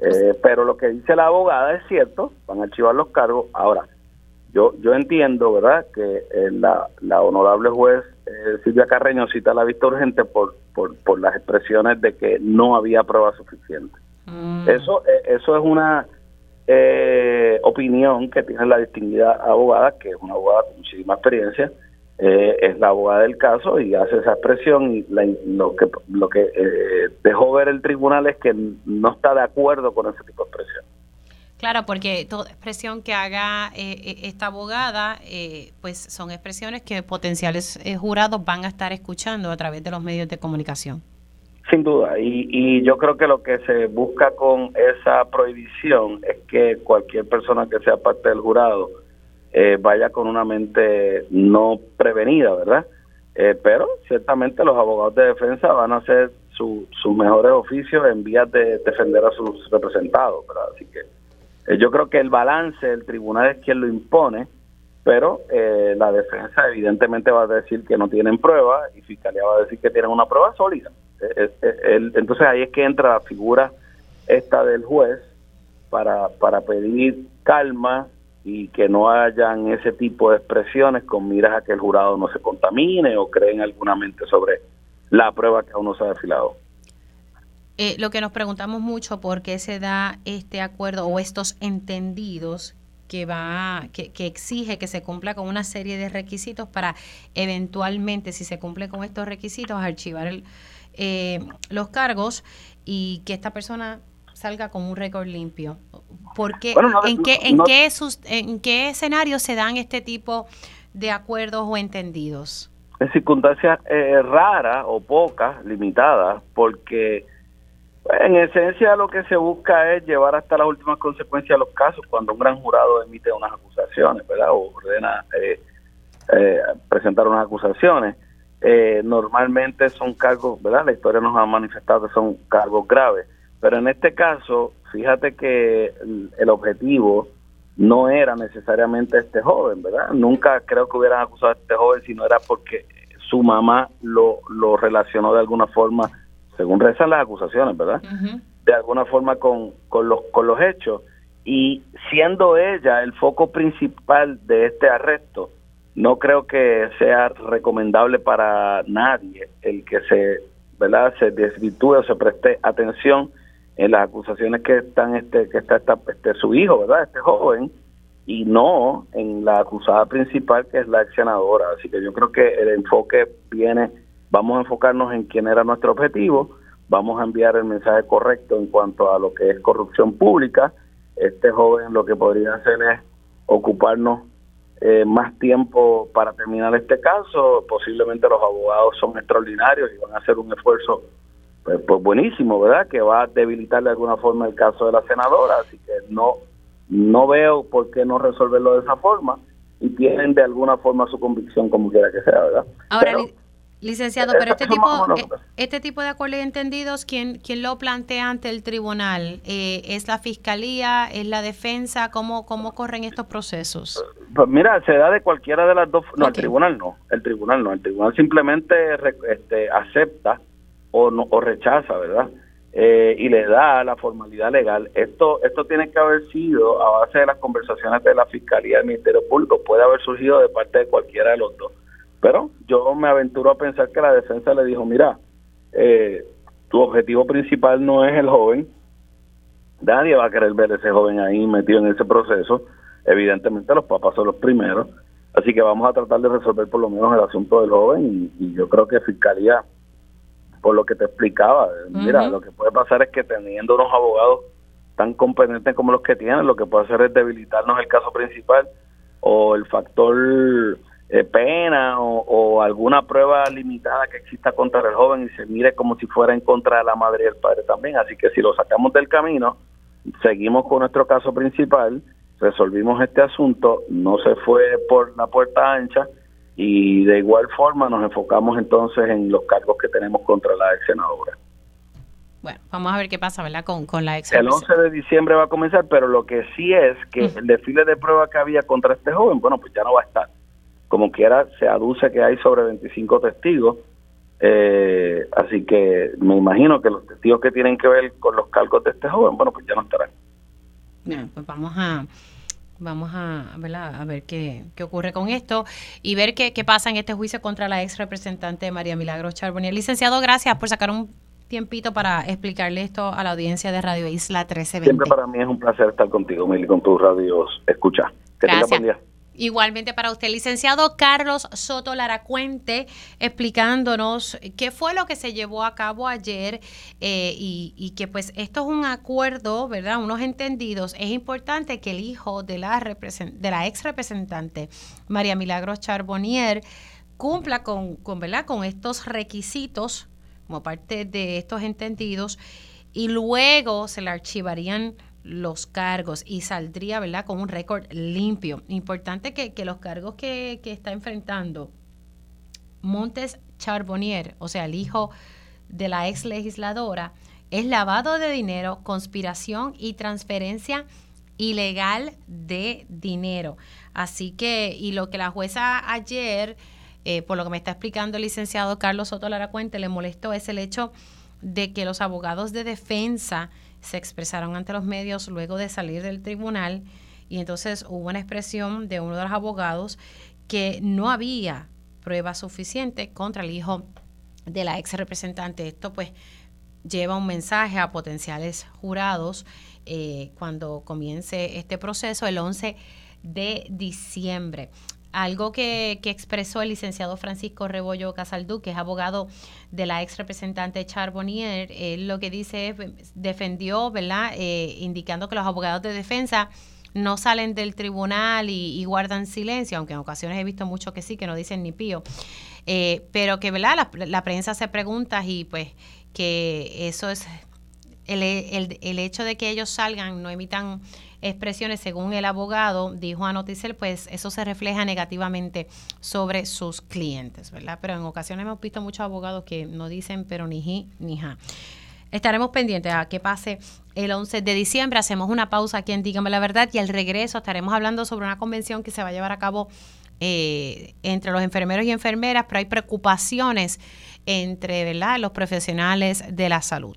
Eh, pero lo que dice la abogada es cierto, van a archivar los cargos. Ahora, yo yo entiendo, ¿verdad?, que eh, la, la honorable juez eh, Silvia Carreño cita la vista urgente por, por, por las expresiones de que no había prueba suficiente. Mm. Eso, eso es una opinión que tiene la distinguida abogada, que es una abogada con muchísima experiencia, eh, es la abogada del caso y hace esa expresión y lo que lo que eh, dejó ver el tribunal es que no está de acuerdo con ese tipo de expresión. Claro, porque toda expresión que haga eh, esta abogada, pues son expresiones que potenciales jurados van a estar escuchando a través de los medios de comunicación. Sin duda, y, y yo creo que lo que se busca con esa prohibición es que cualquier persona que sea parte del jurado eh, vaya con una mente no prevenida, ¿verdad? Eh, pero ciertamente los abogados de defensa van a hacer sus mejores oficios en vías de defender a sus representados, ¿verdad? Así que eh, yo creo que el balance del tribunal es quien lo impone, pero la defensa evidentemente va a decir que no tienen prueba y Fiscalía va a decir que tienen una prueba sólida entonces ahí es que entra la figura esta del juez para, para pedir calma y que no hayan ese tipo de expresiones con miras a que el jurado no se contamine o creen alguna mente sobre la prueba que aún no se ha desfilado. Eh, lo que nos preguntamos mucho por qué se da este acuerdo o estos entendidos que va que, que, exige que se cumpla con una serie de requisitos para eventualmente si se cumple con estos requisitos archivar el, eh, los cargos y que esta persona salga con un récord limpio. Porque, ¿en, qué, en, qué ¿En qué escenario se dan este tipo de acuerdos o entendidos? En circunstancias eh, raras o pocas, limitadas, porque pues, en esencia lo que se busca es llevar hasta las últimas consecuencias los casos cuando un gran jurado emite unas acusaciones, ¿verdad? O ordena eh, eh presentar unas acusaciones. Eh, normalmente son cargos, ¿verdad? La historia nos ha manifestado que son cargos graves, pero en este caso, fíjate que el, objetivo no era necesariamente este joven, ¿verdad? Nunca creo que hubieran acusado a este joven si no era porque su mamá lo, lo relacionó de alguna forma, según rezan las acusaciones, ¿verdad? De alguna forma con, con, los, con los hechos. Y siendo ella el foco principal de este arresto, no creo que sea recomendable para nadie el que se verdad se desvirtúe o se preste atención en las acusaciones que están este que está, este, su hijo verdad este joven y no en la acusada principal que es la ex senadora. Así que yo creo que el enfoque viene vamos a enfocarnos en quién era nuestro objetivo vamos a enviar el mensaje correcto en cuanto a lo que es corrupción pública. Este joven lo que podría hacer es ocuparnos eh, más tiempo para terminar este caso. Posiblemente los abogados son extraordinarios y van a hacer un esfuerzo pues, pues, buenísimo, ¿verdad? Que va a debilitar de alguna forma el caso de la senadora. Así que no, no veo por qué no resolverlo de esa forma y tienen de alguna forma su convicción como quiera que sea, ¿verdad? Ahora, Licenciado, pero este tipo, eh, este tipo de acuerdos entendidos, ¿quién, ¿quién lo plantea ante el tribunal? Eh, ¿Es la fiscalía? ¿Es la defensa? ¿Cómo, ¿Cómo corren estos procesos? Pues mira, se da de cualquiera de las dos. No, el tribunal no. El tribunal no. El tribunal simplemente este, acepta o, no, o rechaza, ¿verdad? Eh, y le da la formalidad legal. Esto, esto tiene que haber sido a base de las conversaciones de la fiscalía y del Ministerio Público. Puede haber surgido de parte de cualquiera de los dos pero yo me aventuro a pensar que la defensa le dijo, mira, eh, tu objetivo principal no es el joven, nadie va a querer ver a ese joven ahí metido en ese proceso, evidentemente los papás son los primeros, así que vamos a tratar de resolver por lo menos el asunto del joven y, yo creo que Fiscalía, por lo que te explicaba, mira, lo que puede pasar es que teniendo unos abogados tan competentes como los que tienen, lo que puede hacer es debilitarnos el caso principal o el factor eh, pena o, alguna prueba limitada que exista contra el joven y se mire como si fuera en contra de la madre y el padre también. Así que si lo sacamos del camino, seguimos con nuestro caso principal, resolvimos este asunto, no se fue por la puerta ancha y de igual forma nos enfocamos entonces en los cargos que tenemos contra la ex senadora. Bueno, vamos a ver qué pasa, ¿verdad? Con, con la ex. El 11 de diciembre va a comenzar, pero lo que sí es que el desfile de prueba que había contra este joven, bueno, pues ya no va a estar como quiera se aduce que hay sobre 25 testigos, eh, así que me imagino que los testigos que tienen que ver con los cargos de este joven, bueno, pues ya no estarán. Bien, pues vamos a vamos a, a ver qué, qué, ocurre con esto y ver qué, qué, pasa en este juicio contra la ex representante María Milagros Charbonnier. Licenciado, gracias por sacar un tiempito para explicarle esto a la audiencia de Radio Isla 1320. Siempre para mí es un placer estar contigo, Mili, con tus radios. Escucha. Que gracias. buen día. Igualmente para usted, licenciado Carlos Soto Laracuente, explicándonos qué fue lo que se llevó a cabo ayer eh, y, que pues esto es un acuerdo, ¿verdad? Unos entendidos. Es importante que el hijo de la, de la ex representante María Milagros Charbonnier cumpla con, con, ¿verdad? con estos requisitos como parte de estos entendidos y luego se le archivarían los cargos y saldría, ¿verdad?, con un récord limpio. Importante que, que los cargos que, que, está enfrentando Montes Charbonnier, o sea, el hijo de la ex legisladora, es lavado de dinero, conspiración y transferencia ilegal de dinero. Así que, y lo que la jueza ayer, eh, por lo que me está explicando el licenciado Carlos Soto Lara Cuente, le molestó es el hecho de que los abogados de defensa se expresaron ante los medios luego de salir del tribunal y entonces hubo una expresión de uno de los abogados que no había prueba suficiente contra el hijo de la ex representante. Esto pues lleva un mensaje a potenciales jurados eh, cuando comience este proceso el 11 de diciembre. Algo que, expresó el licenciado Francisco Rebollo Casaldú, que es abogado de la ex representante Charbonnier, él lo que dice es, defendió, ¿verdad? Eh, indicando que los abogados de defensa no salen del tribunal y, guardan silencio, aunque en ocasiones he visto mucho que sí, que no dicen ni pío, eh, pero que, ¿verdad? La, la, prensa se pregunta y pues que eso es el, el, el, hecho de que ellos salgan, no emitan expresiones, según el abogado dijo a Noticel, pues eso se refleja negativamente sobre sus clientes, ¿verdad? Pero en ocasiones hemos visto muchos abogados que no dicen pero ni ji ni ja. Estaremos pendientes a que pase el 11 de diciembre. Hacemos una pausa aquí en Dígame la Verdad y al regreso estaremos hablando sobre una convención que se va a llevar a cabo eh, entre los enfermeros y enfermeras, pero hay preocupaciones entre ¿verdad? los profesionales de la salud.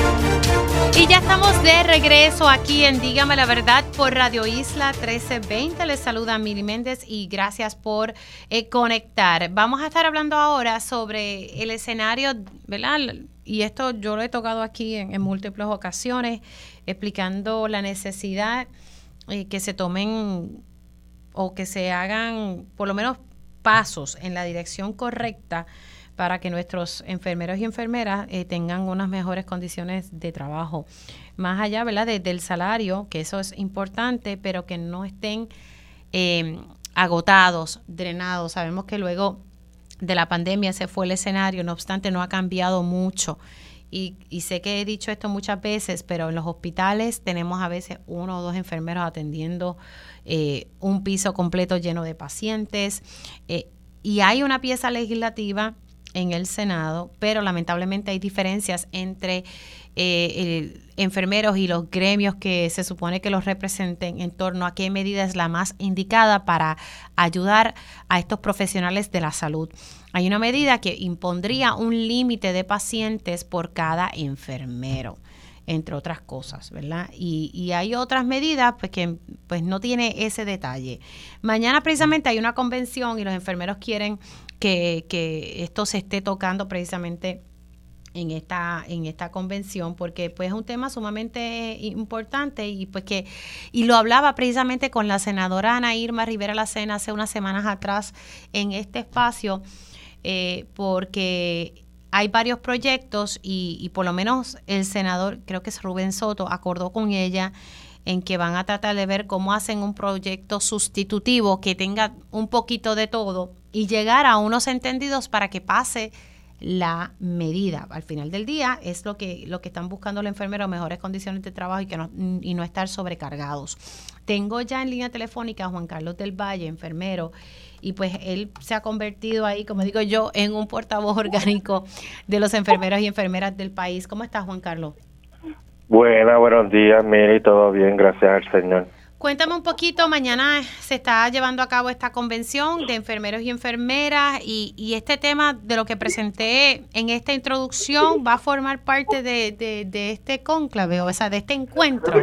y ya estamos de regreso aquí en Dígame la Verdad por Radio Isla 1320. Les saluda Mili Méndez y gracias por eh, conectar. Vamos a estar hablando ahora sobre el escenario, ¿verdad? Y esto yo lo he tocado aquí en, múltiples ocasiones, explicando la necesidad eh, que se tomen o que se hagan por lo menos pasos en la dirección correcta para que nuestros enfermeros y enfermeras eh, tengan unas mejores condiciones de trabajo. Más allá, ¿verdad?, del salario, que eso es importante, pero que no estén em, agotados, drenados. Sabemos que luego de la pandemia se fue el escenario, no obstante, no ha cambiado mucho. Y, sé que he dicho esto muchas veces, pero en los hospitales tenemos a veces uno o dos enfermeros atendiendo eh, un piso completo lleno de pacientes. Eh, y hay una pieza legislativa en el Senado, pero lamentablemente hay diferencias entre eh, enfermeros y los gremios que se supone que los representen en torno a qué medida es la más indicada para ayudar a estos profesionales de la salud. Hay una medida que impondría un límite de pacientes por cada enfermero entre otras cosas, ¿verdad? Y, y, hay otras medidas pues que pues no tiene ese detalle. Mañana precisamente hay una convención y los enfermeros quieren que, esto se esté tocando precisamente en esta en esta convención porque pues es un tema sumamente importante y pues que y lo hablaba precisamente con la senadora Ana Irma Rivera Lacena hace unas semanas atrás en este espacio eh, porque hay varios proyectos y, y por lo menos el senador creo que es Rubén Soto acordó con ella en que van a tratar de ver cómo hacen un proyecto sustitutivo que tenga un poquito de todo y llegar a unos entendidos para que pase la medida. Al final del día es lo que, lo que están buscando los enfermeros, mejores condiciones de trabajo y, que no, y no estar sobrecargados. Tengo ya en línea telefónica a Juan Carlos del Valle, enfermero, y pues él se ha convertido ahí, como digo yo, en un portavoz orgánico de los enfermeros y enfermeras del país. ¿Cómo estás, Juan Carlos? Buenas, buenos días, Miri, todo bien, gracias al Señor. Cuéntame un poquito, mañana se está llevando a cabo esta convención de enfermeros y enfermeras y, y este tema de lo que presenté en esta introducción va a formar parte de, de, este cónclave, o sea, de este encuentro.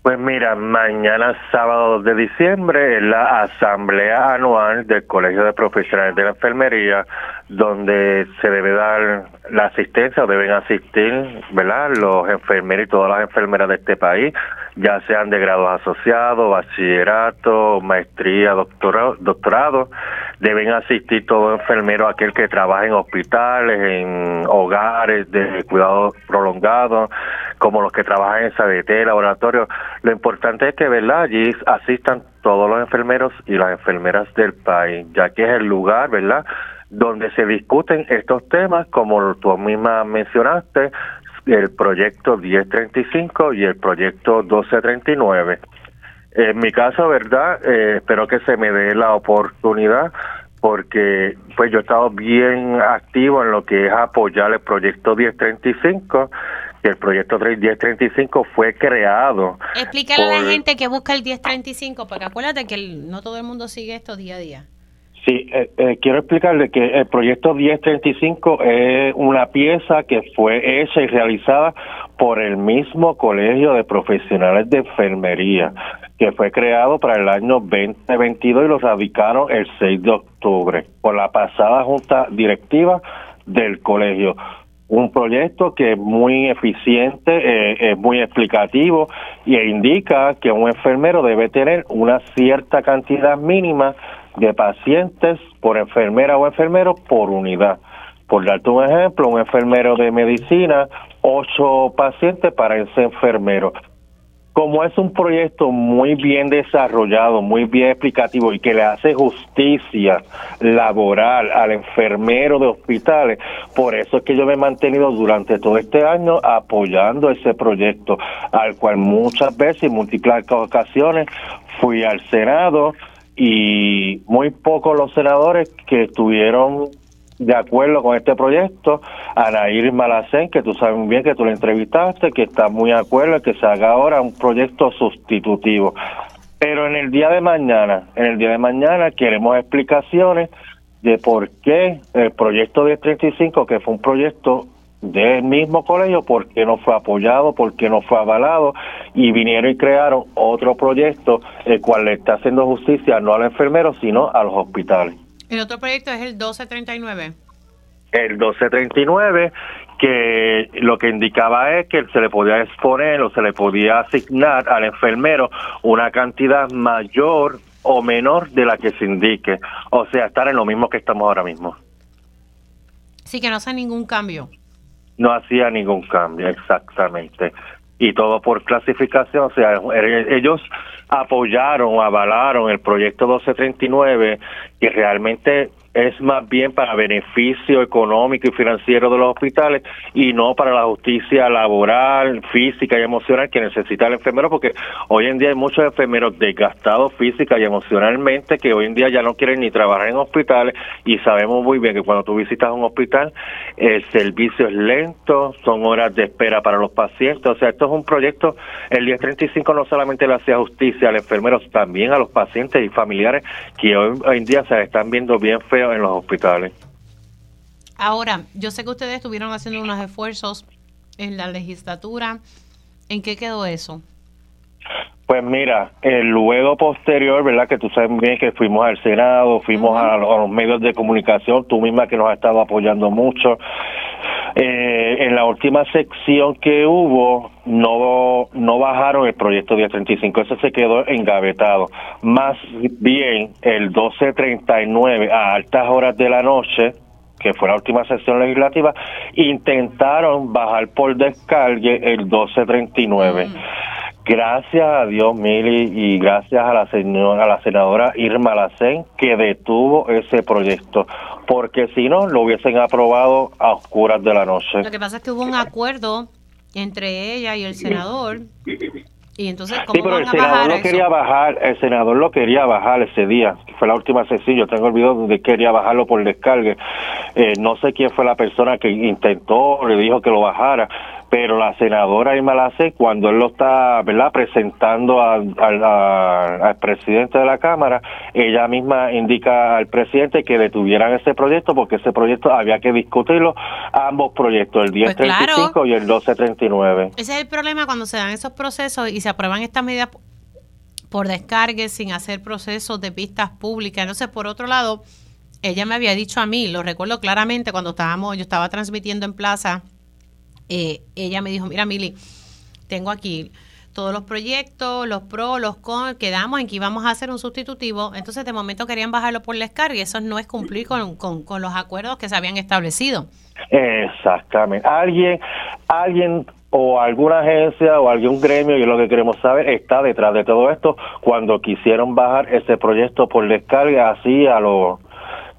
Pues mira, mañana sábado de diciembre es la asamblea anual del Colegio de Profesionales de la Enfermería, donde se debe dar la asistencia o deben asistir, ¿verdad? Los enfermeros y todas las enfermeras de este país ya sean de grados asociados, bachillerato, maestría, doctorado, doctorado. Deben asistir todo enfermero, aquel que trabaja en hospitales, en hogares de cuidado prolongado, como los que trabajan en SADT, laboratorio. Lo importante es que, ¿verdad? Allí asistan todos los enfermeros y las enfermeras del país, ya que es el lugar, ¿verdad? donde se discuten estos temas, como tú misma mencionaste, el proyecto 1035 y el proyecto 1239. En mi caso, ¿verdad? Eh, espero que se me dé la oportunidad porque pues yo he estado bien activo en lo que es apoyar el proyecto 1035 que el proyecto 1035 fue creado. Explícale a la gente que busca el 1035, porque acuérdate que no todo el mundo sigue esto día a día. Sí, eh, eh, quiero explicarle que el proyecto 1035 es una pieza que fue hecha y realizada por el mismo Colegio de Profesionales de Enfermería, que fue creado para el año 2022 y lo radicaron el 6 de octubre por la pasada junta directiva del colegio. Un proyecto que es muy eficiente, eh, es muy explicativo y indica que un enfermero debe tener una cierta cantidad mínima de pacientes por enfermera o enfermero por unidad. Por darte un ejemplo, un enfermero de medicina, ocho pacientes para ese enfermero. Como es un proyecto muy bien desarrollado, muy bien explicativo y que le hace justicia laboral al enfermero de hospitales, por eso es que yo me he mantenido durante todo este año apoyando ese proyecto, al cual muchas veces y múltiples ocasiones fui al Senado, y muy pocos los senadores que estuvieron de acuerdo con este proyecto. Anaír Malacén, que tú sabes muy bien que tú le entrevistaste, que está muy de acuerdo en que se haga ahora un proyecto sustitutivo. Pero en el día de mañana, en el día de mañana queremos explicaciones de por qué el proyecto de 35, que fue un proyecto del mismo colegio porque no fue apoyado, porque no fue avalado y vinieron y crearon otro proyecto el cual le está haciendo justicia no a los enfermeros sino a los hospitales. El otro proyecto es el 1239. El 1239 que lo que indicaba es que se le podía exponer o se le podía asignar al enfermero una cantidad mayor o menor de la que se indique, o sea, estar en lo mismo que estamos ahora mismo. Sí, que no sea ningún cambio no hacía ningún cambio, exactamente. Y todo por clasificación, o sea, ellos apoyaron, avalaron el proyecto 1239, que realmente es más bien para beneficio económico y financiero de los hospitales y no para la justicia laboral, física y emocional que necesita el enfermero, porque hoy en día hay muchos enfermeros desgastados física y emocionalmente que hoy en día ya no quieren ni trabajar en hospitales y sabemos muy bien que cuando tú visitas un hospital el servicio es lento, son horas de espera para los pacientes, o sea, esto es un proyecto, el 1035 no solamente le hacía justicia al enfermero, también a los pacientes y familiares que hoy, hoy en día se están viendo bien feos en los hospitales. Ahora, yo sé que ustedes estuvieron haciendo unos esfuerzos en la legislatura. ¿En qué quedó eso? Pues mira, el luego posterior, ¿verdad? Que tú sabes bien que fuimos al Senado, fuimos a, los medios de comunicación, tú misma que nos has estado apoyando mucho. Eh, en la última sección que hubo, no, no bajaron el proyecto 1035, eso se quedó engavetado. Más bien, el 1239, a altas horas de la noche, que fue la última sesión legislativa, intentaron bajar por descargue el 1239. Gracias a Dios, Mili, y gracias a la señora, a la senadora Irma Lacén, que detuvo ese proyecto, porque si no, lo hubiesen aprobado a oscuras de la noche. Lo que pasa es que hubo un acuerdo entre ella y el senador, y entonces, ¿cómo sí, pero el senador lo quería bajar, el senador lo quería bajar ese día, fue la última sesión, yo tengo el video de que quería bajarlo por descargue. Eh, no sé quién fue la persona que intentó, le dijo que lo bajara, pero la senadora Irma Lace, cuando él lo está verdad presentando al, presidente de la Cámara, ella misma indica al presidente que detuvieran ese proyecto porque ese proyecto había que discutirlo, ambos proyectos, el 1035 pues y el 1239. Ese es el problema cuando se dan esos procesos y se aprueban estas medidas por descargue sin hacer procesos de pistas públicas. Entonces, por otro lado, ella me había dicho a mí, lo recuerdo claramente cuando estábamos, yo estaba transmitiendo en plaza eh, ella me dijo, mira Mili, tengo aquí todos los proyectos, los pros, los con, quedamos en que íbamos a hacer un sustitutivo, entonces de momento querían bajarlo por la descarga y eso no es cumplir con, con, los acuerdos que se habían establecido. Exactamente. Alguien, alguien o alguna agencia o algún gremio, y lo que queremos saber, está detrás de todo esto cuando quisieron bajar ese proyecto por descarga así a lo...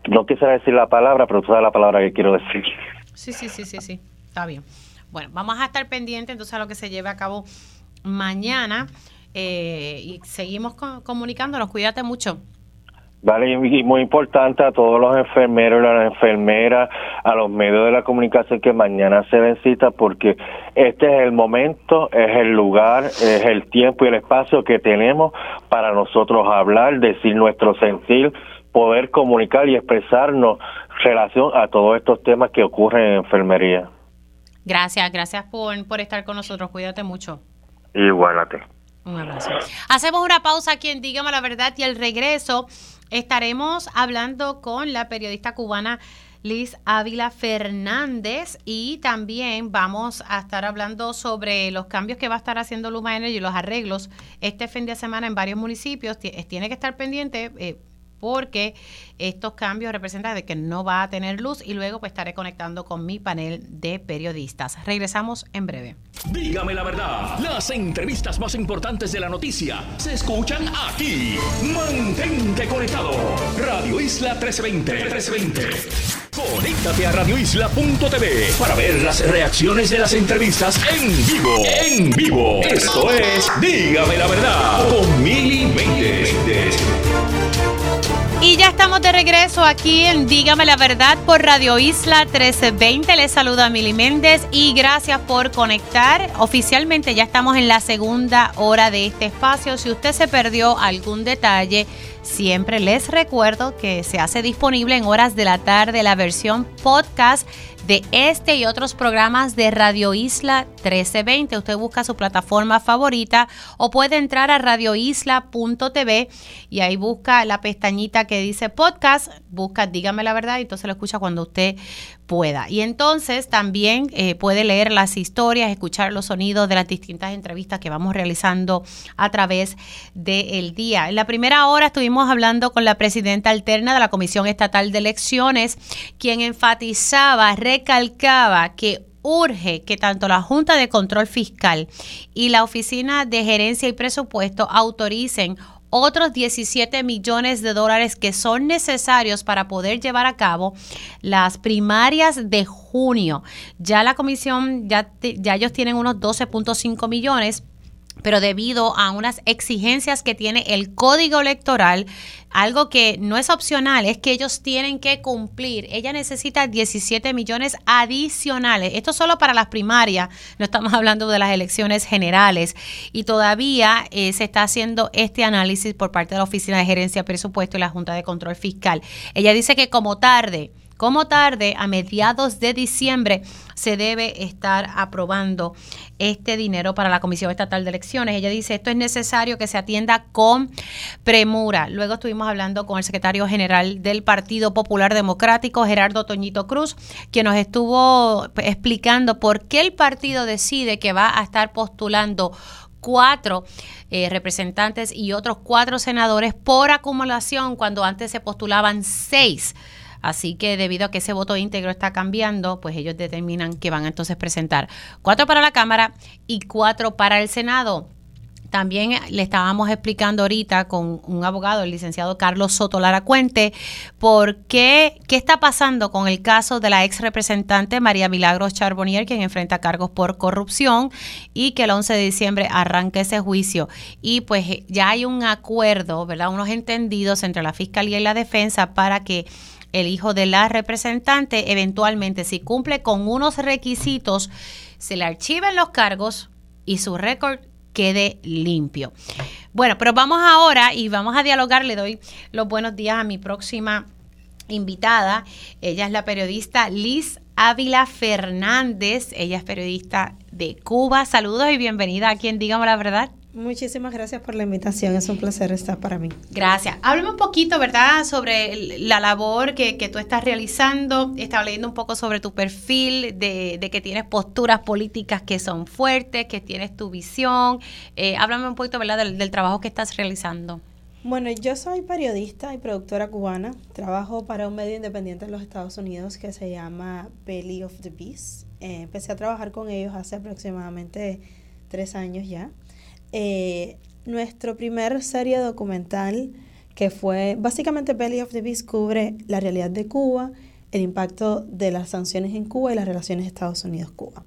No quisiera decir la palabra, pero tú sabes la palabra que quiero decir. Sí, sí, sí, sí, sí, está bien. Bueno, vamos a estar pendientes entonces a lo que se lleve a cabo mañana eh, y seguimos comunicándonos. Cuídate mucho. Vale, y muy importante a todos los enfermeros y las enfermeras, a los medios de la comunicación que mañana se den cita porque este es el momento, es el lugar, es el tiempo y el espacio que tenemos para nosotros hablar, decir nuestro sentir, poder comunicar y expresarnos relación a todos estos temas que ocurren en enfermería. Gracias, gracias por, por estar con nosotros. Cuídate mucho. Igualate. Un abrazo. Hacemos una pausa aquí en Dígame la Verdad y al regreso estaremos hablando con la periodista cubana Liz Ávila Fernández y también vamos a estar hablando sobre los cambios que va a estar haciendo Luma Energy y los arreglos este fin de semana en varios municipios. Tiene que estar pendiente. Eh, porque estos cambios representan de que no va a tener luz y luego pues estaré conectando con mi panel de periodistas. Regresamos en breve. Dígame la verdad, las entrevistas más importantes de la noticia se escuchan aquí. Mantente conectado. Radio Isla 1320. 1320. Conéctate a radioisla.tv para ver las reacciones de las entrevistas en vivo. En vivo. Esto es Dígame la verdad con Mili y ya estamos de regreso aquí en Dígame la Verdad por Radio Isla 1320. Les saluda Mili Méndez y gracias por conectar. Oficialmente ya estamos en la segunda hora de este espacio. Si usted se perdió algún detalle, siempre les recuerdo que se hace disponible en horas de la tarde la versión podcast de este y otros programas de Radio Isla 1320. Usted busca su plataforma favorita o puede entrar a radioisla.tv y ahí busca la pestañita que dice podcast, busca dígame la verdad y entonces lo escucha cuando usted pueda. Y entonces también eh, puede leer las historias, escuchar los sonidos de las distintas entrevistas que vamos realizando a través del día. En la primera hora estuvimos hablando con la presidenta alterna de la Comisión Estatal de Elecciones, quien enfatizaba, recalcaba que urge que tanto la Junta de Control Fiscal y la Oficina de Gerencia y Presupuesto autoricen otros 17 millones de dólares que son necesarios para poder llevar a cabo las primarias de junio. Ya la comisión, ya, ya ellos tienen unos 12.5 millones pero debido a unas exigencias que tiene el código electoral, algo que no es opcional, es que ellos tienen que cumplir. Ella necesita 17 millones adicionales. Esto solo para las primarias, no estamos hablando de las elecciones generales. Y todavía eh, se está haciendo este análisis por parte de la Oficina de Gerencia Presupuesto y la Junta de Control Fiscal. Ella dice que como tarde, como tarde, a mediados de diciembre, se debe estar aprobando este dinero para la Comisión Estatal de Elecciones. Ella dice, esto es necesario que se atienda con premura. Luego estuvimos hablando con el secretario general del Partido Popular Democrático, Gerardo Toñito Cruz, quien nos estuvo explicando por qué el partido decide que va a estar postulando cuatro eh, representantes y otros cuatro senadores por acumulación cuando antes se postulaban seis. Así que debido a que ese voto íntegro está cambiando, pues ellos determinan que van a entonces presentar cuatro para la Cámara y cuatro para el Senado. También le estábamos explicando ahorita con un abogado, el licenciado Carlos Soto Lara Cuente, por qué, qué está pasando con el caso de la ex representante María Milagros Charbonnier, quien enfrenta cargos por corrupción y que el 11 de diciembre arranca ese juicio. Y pues ya hay un acuerdo, ¿verdad? Unos entendidos entre la Fiscalía y la Defensa para que el hijo de la representante, eventualmente, si cumple con unos requisitos, se le archiven los cargos y su récord quede limpio. Bueno, pero vamos ahora y vamos a dialogar. Le doy los buenos días a mi próxima invitada. Ella es la periodista Liz Ávila Fernández. Ella es periodista de Cuba. Saludos y bienvenida a quien Dígame la Verdad. Muchísimas gracias por la invitación, es un placer estar para mí. Gracias. Háblame un poquito, ¿verdad?, sobre la labor que, tú estás realizando. Estaba leyendo un poco sobre tu perfil, de, que tienes posturas políticas que son fuertes, que tienes tu visión. Eh, háblame un poquito, ¿verdad?, del, del trabajo que estás realizando. Bueno, yo soy periodista y productora cubana. Trabajo para un medio independiente en los Estados Unidos que se llama Belly of the Beast. Eh, empecé a trabajar con ellos hace aproximadamente tres años ya. Eh, nuestro primer serie documental, que fue básicamente Belly of the Beast, cubre la realidad de Cuba, el impacto de las sanciones en Cuba y las relaciones Estados Unidos-Cuba.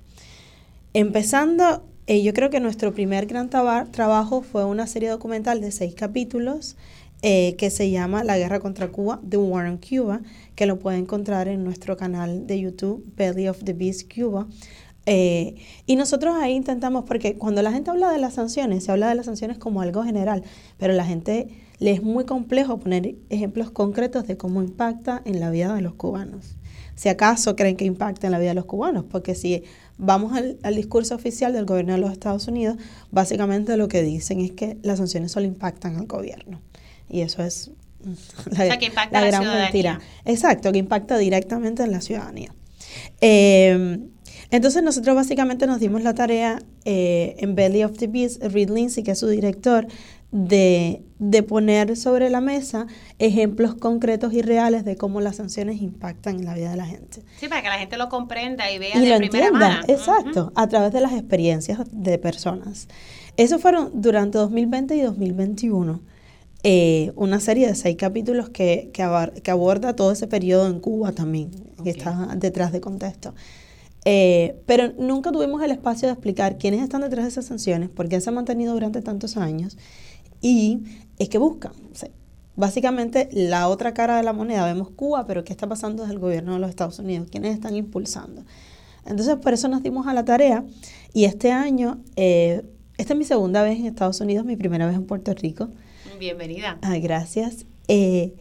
Empezando, eh, yo creo que nuestro primer gran trabajo fue una serie documental de seis capítulos eh, que se llama La Guerra contra Cuba, The War on Cuba, que lo pueden encontrar en nuestro canal de YouTube, Belly of the Beast Cuba. Eh, y nosotros ahí intentamos, porque cuando la gente habla de las sanciones, se habla de las sanciones como algo general, pero la gente le es muy complejo poner ejemplos concretos de cómo impacta en la vida de los cubanos. Si acaso creen que impacta en la vida de los cubanos, porque si vamos al, discurso oficial del gobierno de los Estados Unidos, básicamente lo que dicen es que las sanciones solo impactan al gobierno. Y eso es la, gran mentira. Exacto, que impacta directamente en la ciudadanía. Eh, entonces nosotros básicamente nos dimos la tarea eh, en Belly of the Beast, Reed Lindsay, que es su director, de, poner sobre la mesa ejemplos concretos y reales de cómo las sanciones impactan en la vida de la gente. Sí, para que la gente lo comprenda y vea de primera mano. Exacto, a través de las experiencias de personas. Eso fueron durante 2020 y 2021. Eh, una serie de seis capítulos que, que, aborda todo ese periodo en Cuba también, que está detrás de contexto. Eh, pero nunca tuvimos el espacio de explicar quiénes están detrás de esas sanciones, por qué se han mantenido durante tantos años y es que buscan. básicamente, la otra cara de la moneda, vemos Cuba, pero ¿qué está pasando desde el gobierno de los Estados Unidos? ¿Quiénes están impulsando? Entonces, por eso nos dimos a la tarea y este año, eh, esta es mi segunda vez en Estados Unidos, mi primera vez en Puerto Rico. Bienvenida. Ay, gracias. Eh,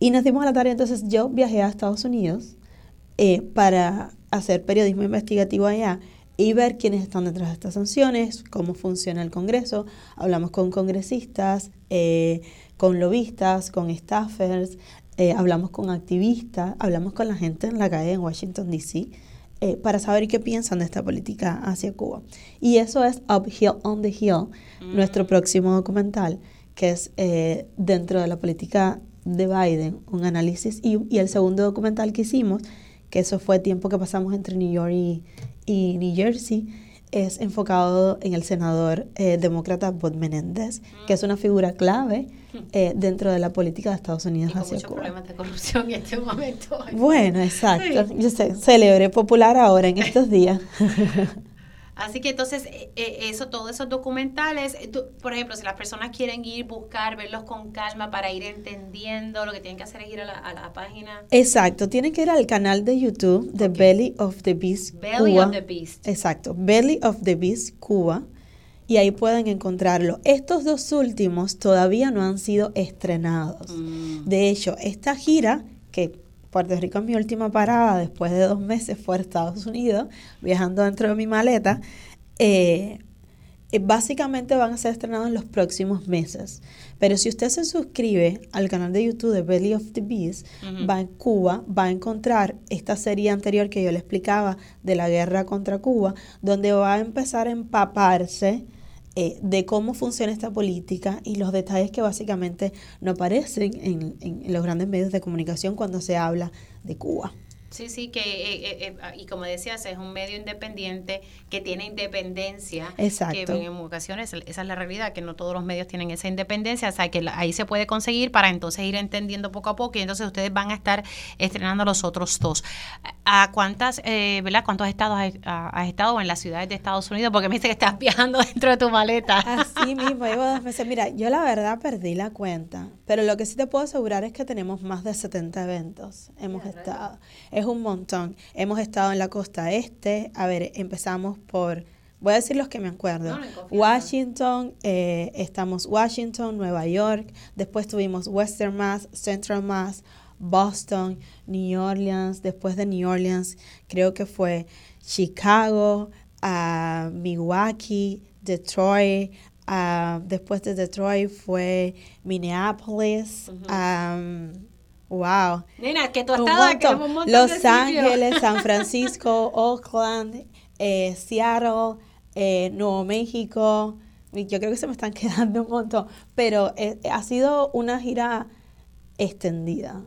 y nos dimos a la tarea, entonces yo viajé a Estados Unidos para hacer periodismo investigativo allá y ver quiénes están detrás de estas sanciones, cómo funciona el Congreso. Hablamos con congresistas, eh, con lobistas, con staffers, eh, hablamos con activistas, hablamos con la gente en la calle en Washington, D.C., eh, para saber qué piensan de esta política hacia Cuba. Y eso es Uphill on the Hill, nuestro mm. próximo documental, que es dentro de la política de Biden, un análisis, y, y el segundo documental que hicimos que eso fue tiempo que pasamos entre New York y, New Jersey, es enfocado en el senador eh, demócrata Bob Menéndez, que es una figura clave eh, dentro de la política de Estados Unidos y con muchos problemas de corrupción en este momento. Bueno, exacto. Yo sé, celebre popular ahora en estos días. Así que entonces, eh, eh, eso, todos esos documentales, eh, por ejemplo, si las personas quieren ir, buscar, verlos con calma para ir entendiendo, lo que tienen que hacer es ir a la, página. Exacto, tienen que ir al canal de YouTube de Belly of the Beast Belly of the Beast. Exacto, Belly of the Beast Cuba. Y ahí pueden encontrarlo. Estos dos últimos todavía no han sido estrenados. Mm. De hecho, esta gira, que Puerto Rico es mi última parada después de dos meses fuera de Estados Unidos, viajando dentro de mi maleta. Eh, eh, básicamente van a ser estrenados en los próximos meses. Pero si usted se suscribe al canal de YouTube de Belly of the Beast, va en Cuba, va a encontrar esta serie anterior que yo le explicaba de la guerra contra Cuba, donde va a empezar a empaparse eh, de cómo funciona esta política y los detalles que básicamente no aparecen en, en los grandes medios de comunicación cuando se habla de Cuba. Sí, sí, que, eh, eh, eh, y como decías, es un medio independiente que tiene independencia. Exacto. Que en ocasiones, esa es la realidad, que no todos los medios tienen esa independencia, o sea, que ahí se puede conseguir para entonces ir entendiendo poco a poco y entonces ustedes van a estar estrenando los otros dos. ¿A cuántas, eh, verdad, cuántos estados has, estado en las ciudades de Estados Unidos? Porque me dice que estás viajando dentro de tu maleta. Así mismo, llevo dos meses. Mira, yo la verdad perdí la cuenta, pero lo que sí te puedo asegurar es que tenemos más de 70 eventos. Hemos estado es un montón. Hemos estado en la costa este, a ver, empezamos por, voy a decir los que me acuerdo. Washington, eh, estamos Washington, Nueva York, después tuvimos Western Mass, Central Mass, Boston, New Orleans, después de New Orleans creo que fue Chicago, uh, Milwaukee, Detroit, ah, después de Detroit fue Minneapolis. um, wow. Nena, que tú has estado aquí en un montón Los. Ángeles, San Francisco, Oakland, eh, Seattle, eh, Nuevo México. Y Yo creo que se me están quedando un montón, pero eh, ha sido una gira extendida.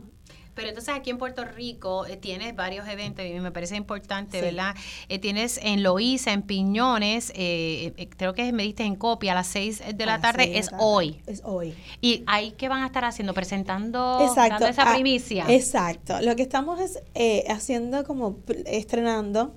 Pero entonces aquí en Puerto Rico eh, tienes varios eventos y me parece importante, Sí. ¿verdad? Eh, tienes en Loíza, en Piñones, eh, eh, creo que me diste en copia a las 6 de la tarde, seis es tarde. hoy. Es hoy. ¿Y ahí qué van a estar haciendo? Presentando, Exacto. dando esa ah, primicia. exacto. Lo que estamos es eh, haciendo como estrenando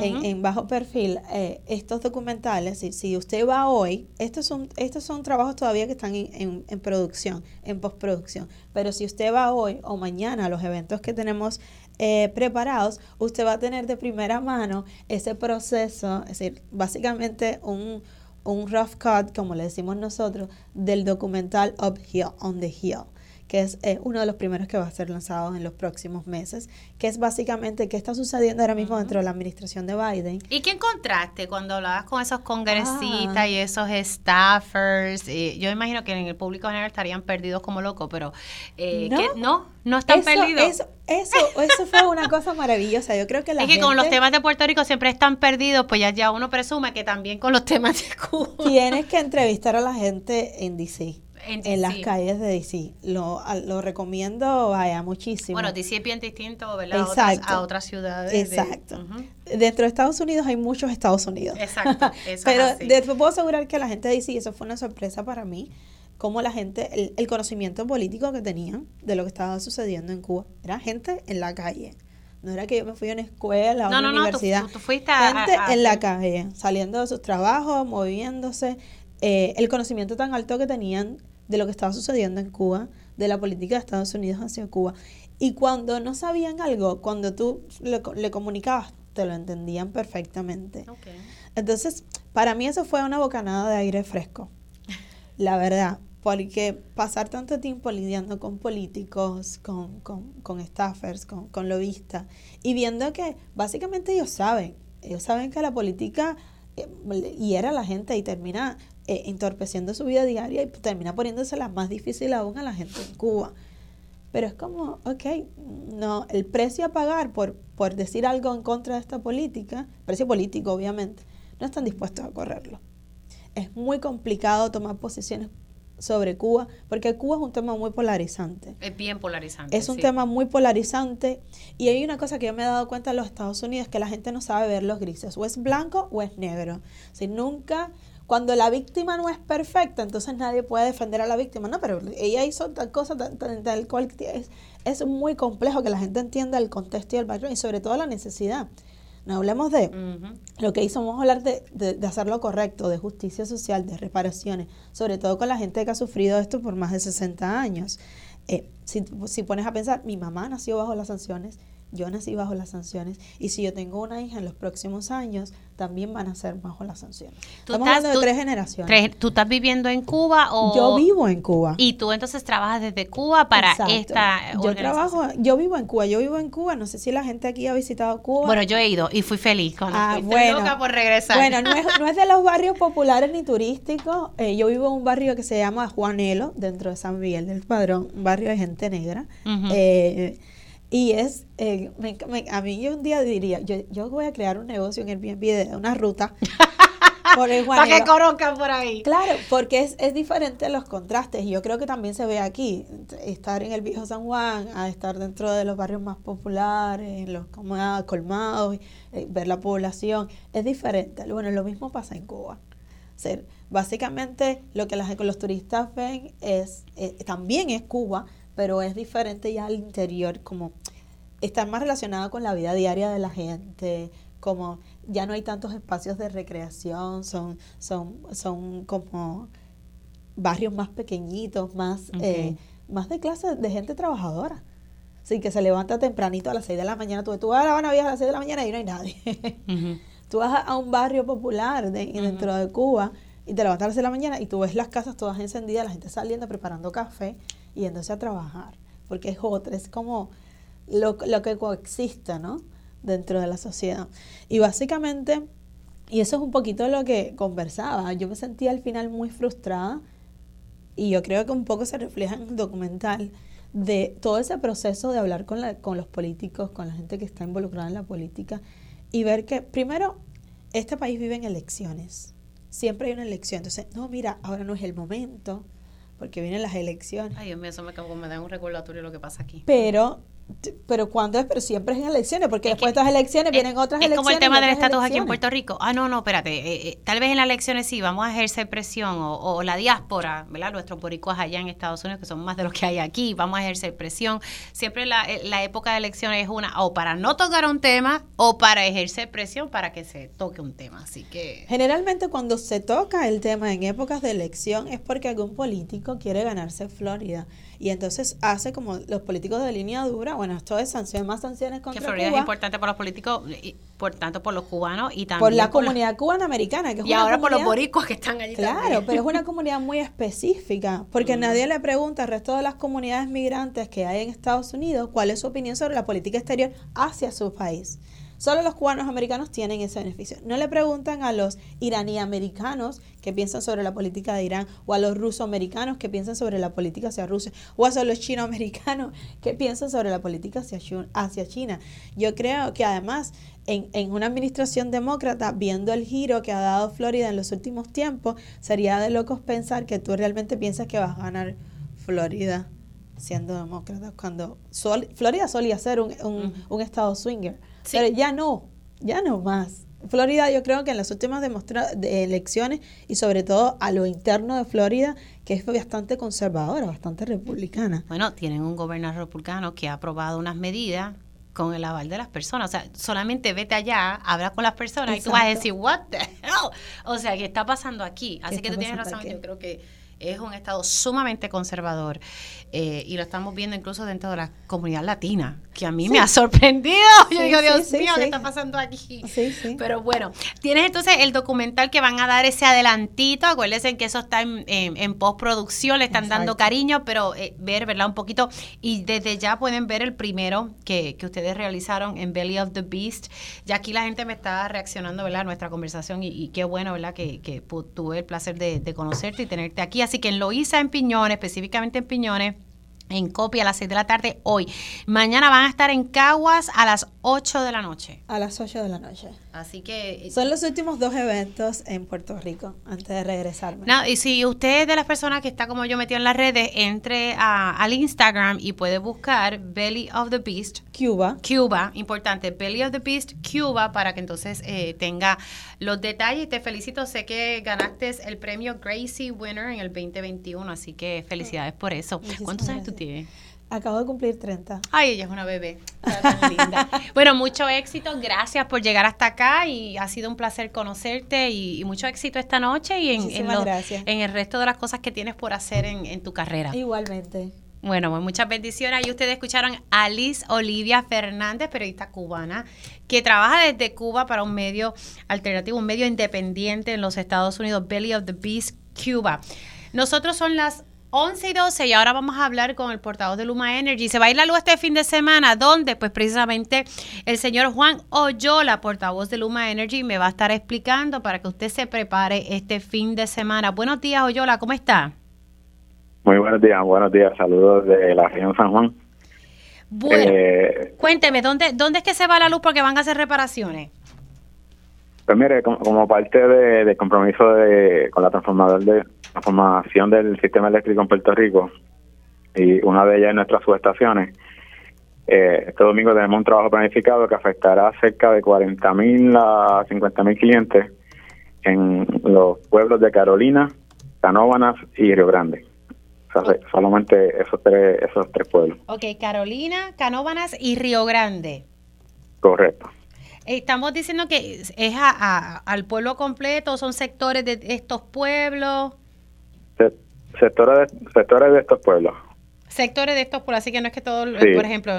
en, bajo perfil eh, estos documentales. Si, si usted va hoy, estos son, estos son trabajos todavía que están en, en- en producción, en postproducción. Pero si usted va hoy o mañana a los eventos que tenemos eh, preparados, usted va a tener de primera mano ese proceso, es decir, básicamente un, un rough cut, como le decimos nosotros, del documental Uphill, on the Hill que es eh, uno de los primeros que va a ser lanzado en los próximos meses, que es básicamente qué está sucediendo ahora mismo dentro de la administración de Biden. ¿Y qué encontraste cuando hablabas con esos congresistas Ah. y esos staffers? Eh, yo imagino que en el público general estarían perdidos como locos, pero eh, No. ¿qué? no, no están Eso- perdidos. Eso, eso, eso fue una cosa maravillosa. Yo creo que la es que con los temas de Puerto Rico siempre están perdidos, pues ya, ya uno presume que también con los temas de Cuba. tienes que entrevistar a la gente en DC. En En, las calles de DC. Lo, lo recomiendo, vaya, muchísimo. Bueno, DC es bien distinto, ¿verdad? A otras, a otras ciudades. de- Exacto. Dentro de Estados Unidos hay muchos Estados Unidos. Exacto, eso Pero es así. de- te puedo asegurar que la gente de DC, eso fue una sorpresa para mí, como la gente, el, el conocimiento político que tenían de lo que estaba sucediendo en Cuba. Era gente en la calle. No era que yo me fui a una escuela, a No, una no, no, tú- universidad. tú- tú fuiste a- gente a- a- en la calle, saliendo de sus trabajos, moviéndose. eh, el conocimiento tan alto que tenían de lo que estaba sucediendo en Cuba, de la política de Estados Unidos hacia Cuba. Y cuando no sabían algo, cuando tú le, co- le comunicabas, te lo entendían perfectamente. Entonces, para mí eso fue una bocanada de aire fresco, la verdad, porque pasar tanto tiempo lidiando con políticos, con, con, con staffers, con, con lobistas, y viendo que básicamente ellos saben, ellos saben que la política eh, hiera a la gente y termina eh, entorpeciendo su vida diaria y termina poniéndosela más difícil aún a la gente en Cuba. Pero es como, ok, no, el precio a pagar por, por decir algo en contra de esta política, precio político obviamente, no están dispuestos a correrlo. Es muy complicado tomar posiciones sobre Cuba, porque Cuba es un tema muy polarizante. Es bien polarizante. Es un sí. tema muy polarizante y hay una cosa que yo me he dado cuenta en los Estados Unidos, que la gente no sabe ver los grises, o es blanco o es negro. Si nunca, cuando la víctima no es perfecta, entonces nadie puede defender a la víctima. No, pero ella hizo tal cosa, tal, tal- tal cual. Es, es muy complejo que la gente entienda el contexto y el background y sobre todo la necesidad. No hablemos de lo que hizo, vamos a hablar de, de, de hacer lo correcto, de justicia social, de reparaciones, sobre todo con la gente que ha sufrido esto por más de 60 años. Eh, si, si pones a pensar, mi mamá nació bajo las sanciones, yo nací bajo las sanciones, y si yo tengo una hija en los próximos años, también van a ser bajo las sanciones. Tú Estamos estás- hablando de tú- tres generaciones. Tres- ¿Tú estás viviendo en Cuba o...? Yo vivo en Cuba. Y tú entonces trabajas desde Cuba para Exacto. esta Yo trabajo, yo vivo en Cuba, yo vivo en Cuba, no sé si la gente aquí ha visitado Cuba. Bueno, yo he ido y fui feliz cuando Ah, fui. Bueno. loca por regresar. Bueno, no es, no es de los barrios populares ni turísticos. Eh, yo vivo en un barrio que se llama Juanelo, dentro de San Miguel del Padrón, un barrio de gente negra. Eh, y es, eh, me- me- a mí yo un día diría, yo, yo voy a crear un negocio en Airbnb de una ruta por el Para que conozcan por ahí. Claro, porque es, es diferente los contrastes y yo creo que también se ve aquí, estar en el viejo San Juan, a estar dentro de los barrios más populares, en los ah, colmados, eh, ver la población, es diferente. Bueno, lo mismo pasa en Cuba. O sea, básicamente lo que las- los turistas ven es, eh, también es Cuba, pero es diferente ya al interior, como estar más relacionado con la vida diaria de la gente, como ya no hay tantos espacios de recreación, son, son, son como barrios más pequeñitos, más, eh, más de clase de gente trabajadora. Así que se levanta tempranito a las 6 de la mañana, tú, tú vas a La Habana a las 6 de la mañana y no hay nadie. Ujú. tú vas a, a un barrio popular de- dentro de Cuba y te levantas a las 6 de la mañana y tú ves las casas todas encendidas, la gente saliendo, preparando café yéndose a trabajar. Porque es otra, es como lo, lo que coexiste, ¿no? Dentro de la sociedad. Y básicamente Y eso es un poquito lo que conversaba. Yo me sentía al final muy frustrada y yo creo que un poco se refleja en el documental de todo ese proceso de hablar con, la, con los políticos, con la gente que está involucrada en la política y ver que primero este país vive en elecciones. Siempre hay una elección. Entonces, no, mira, ahora no es el momento porque vienen las elecciones. Ay, Dios mío, eso me, me da un recordatorio lo que pasa aquí. Pero pero cuando es, pero siempre es en elecciones, porque después de estas elecciones vienen otras elecciones. Es como el tema del estatus aquí en Puerto Rico. Ah, no, no, espérate. Eh, eh, tal vez en las elecciones sí, vamos a ejercer presión, o, la diáspora, ¿verdad? Nuestros boricuas allá en Estados Unidos, que son más de los que hay aquí, vamos a ejercer presión. Siempre la, eh, la época de elecciones es una, o para no tocar un tema, o para ejercer presión para que se toque un tema. Así que. Generalmente, cuando se toca el tema en épocas de elección, es porque algún político quiere ganarse Florida. Y entonces hace como los políticos de línea dura, bueno, esto es sanciones, más sanciones contra Que Florida es importante por los políticos, y por tanto por los cubanos y también por la comunidad cubana americana. Que es y ahora por los boricuas que están allí Claro, pero es una comunidad muy específica, porque nadie le pregunta al resto de las comunidades migrantes que hay en Estados Unidos cuál es su opinión sobre la política exterior hacia su país. Solo los cubanos americanos tienen ese beneficio. No le preguntan a los iraní americanos que piensan sobre la política de Irán, o a los ruso americanos que piensan sobre la política hacia Rusia, o a los chino americanos que piensan sobre la política hacia, China. Yo creo que además en, en, una administración demócrata, viendo el giro que ha dado Florida en los últimos tiempos, sería de locos pensar que tú realmente piensas que vas a ganar Florida siendo demócrata, cuando Florida solía ser un, un, un estado swinger. Pero ya no, ya no más. Florida yo creo que en las últimas de elecciones y sobre todo a lo interno de Florida, que es bastante conservadora, bastante republicana. Bueno, tienen un gobernador republicano que ha aprobado unas medidas con el aval de las personas. O sea, solamente vete allá, habla con las personas y tú vas a decir, what the hell? O sea, ¿qué está pasando aquí? Así que tú tienes razón, yo creo que es un estado sumamente conservador eh, y lo estamos viendo incluso dentro de la comunidad latina, que a mí me ha sorprendido. Yo digo, Dios mío, ¿qué está pasando aquí? Pero bueno, tienes entonces el documental que van a dar ese adelantito. Acuérdense que eso está en, postproducción, le están dando cariño, pero eh, ver, ¿verdad? Un poquito. Y desde ya pueden ver el primero que, que, ustedes realizaron en Belly of the Beast. Ya aquí la gente me está reaccionando, ¿verdad? A nuestra conversación y, qué bueno, ¿verdad? Que, que tuve el placer de, de conocerte y tenerte aquí. Así que en Loíza, en Piñones, específicamente en Piñones, en copia a las 6 de la tarde hoy. Mañana van a estar en Caguas a las 8 de la noche. A las 8 de la noche. Así que... Eh, Son los últimos dos eventos en Puerto Rico antes de regresarme. No, y si usted es de las personas que está como yo metido en las redes, entre al Instagram y puede buscar Belly of the Beast. Cuba. Cuba, importante. Belly of the Beast Cuba para que entonces eh, tenga los detalles. Te felicito, sé que ganaste el premio Gracie Winner en el 2021, así que felicidades por eso. ¿Cuántos años tú tienes? Acabo de cumplir 30. Ay, ella es una bebé. Tan linda. bueno, mucho éxito. Gracias por llegar hasta acá y ha sido un placer conocerte y, mucho éxito esta noche y en, en, el resto de las cosas que tienes por hacer en, tu carrera. Igualmente. Bueno, pues muchas bendiciones. Y ustedes escucharon a Alice Olivia Fernández, periodista cubana, que trabaja desde Cuba para un medio alternativo, un medio independiente en los Estados Unidos, Belly of the Beast, Cuba. Nosotros son las 11 y 12 y ahora vamos a hablar con el portavoz de Luma Energy. Se va a ir la luz este fin de semana. ¿Dónde? Pues precisamente el señor Juan Oyola, portavoz de Luma Energy, me va a estar explicando para que usted se prepare este fin de semana. Buenos días, Oyola, ¿cómo está? Muy buenos días, buenos días. Saludos de la región San Juan. Bueno, eh, cuénteme, ¿dónde, ¿dónde es que se va la luz porque van a hacer reparaciones? Pues mire, como, parte de, compromiso de, con la transformador de transformación del sistema eléctrico en Puerto Rico y una de ellas en nuestras subestaciones, eh, este domingo tenemos un trabajo planificado que afectará a cerca de 40.000 a 50.000 clientes en los pueblos de Carolina, Canóvanas y Río Grande. solamente esos tres, esos tres pueblos. Ok, Carolina, Canóvanas y Río Grande. Correcto. Estamos diciendo que es a, al pueblo completo, son sectores de estos pueblos. Sectores, de, sectores de estos pueblos. Sectores de estos pueblos, así que no es que todo, por ejemplo,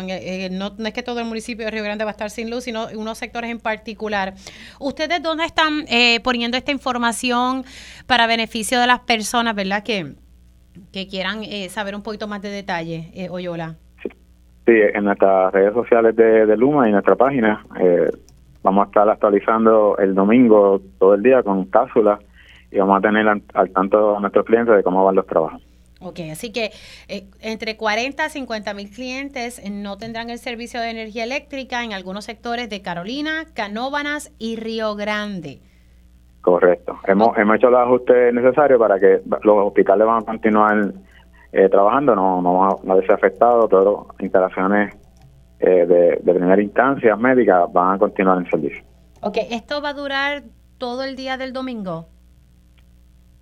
no, es que todo el municipio de Río Grande va a estar sin luz, sino unos sectores en particular. ¿Ustedes dónde están eh, poniendo esta información para beneficio de las personas, verdad, que, que quieran eh, saber un poquito más de detalle, eh, Oyola? Sí, en nuestras redes sociales de, de Luma y nuestra página. Eh, vamos a estar actualizando el domingo todo el día con cápsulas y vamos a tener al, al tanto a nuestros clientes de cómo van los trabajos. Ok, así que eh, entre 40 a 50 mil clientes no tendrán el servicio de energía eléctrica en algunos sectores de Carolina, Canóbanas y Río Grande. Correcto. Hemos, hemos hecho los ajustes necesarios para que los hospitales van a continuar eh, trabajando, no, no, no ha afectado, todas las instalaciones eh, de, de primera instancia médicas van a continuar en servicio. Ok, ¿esto va a durar todo el día del domingo?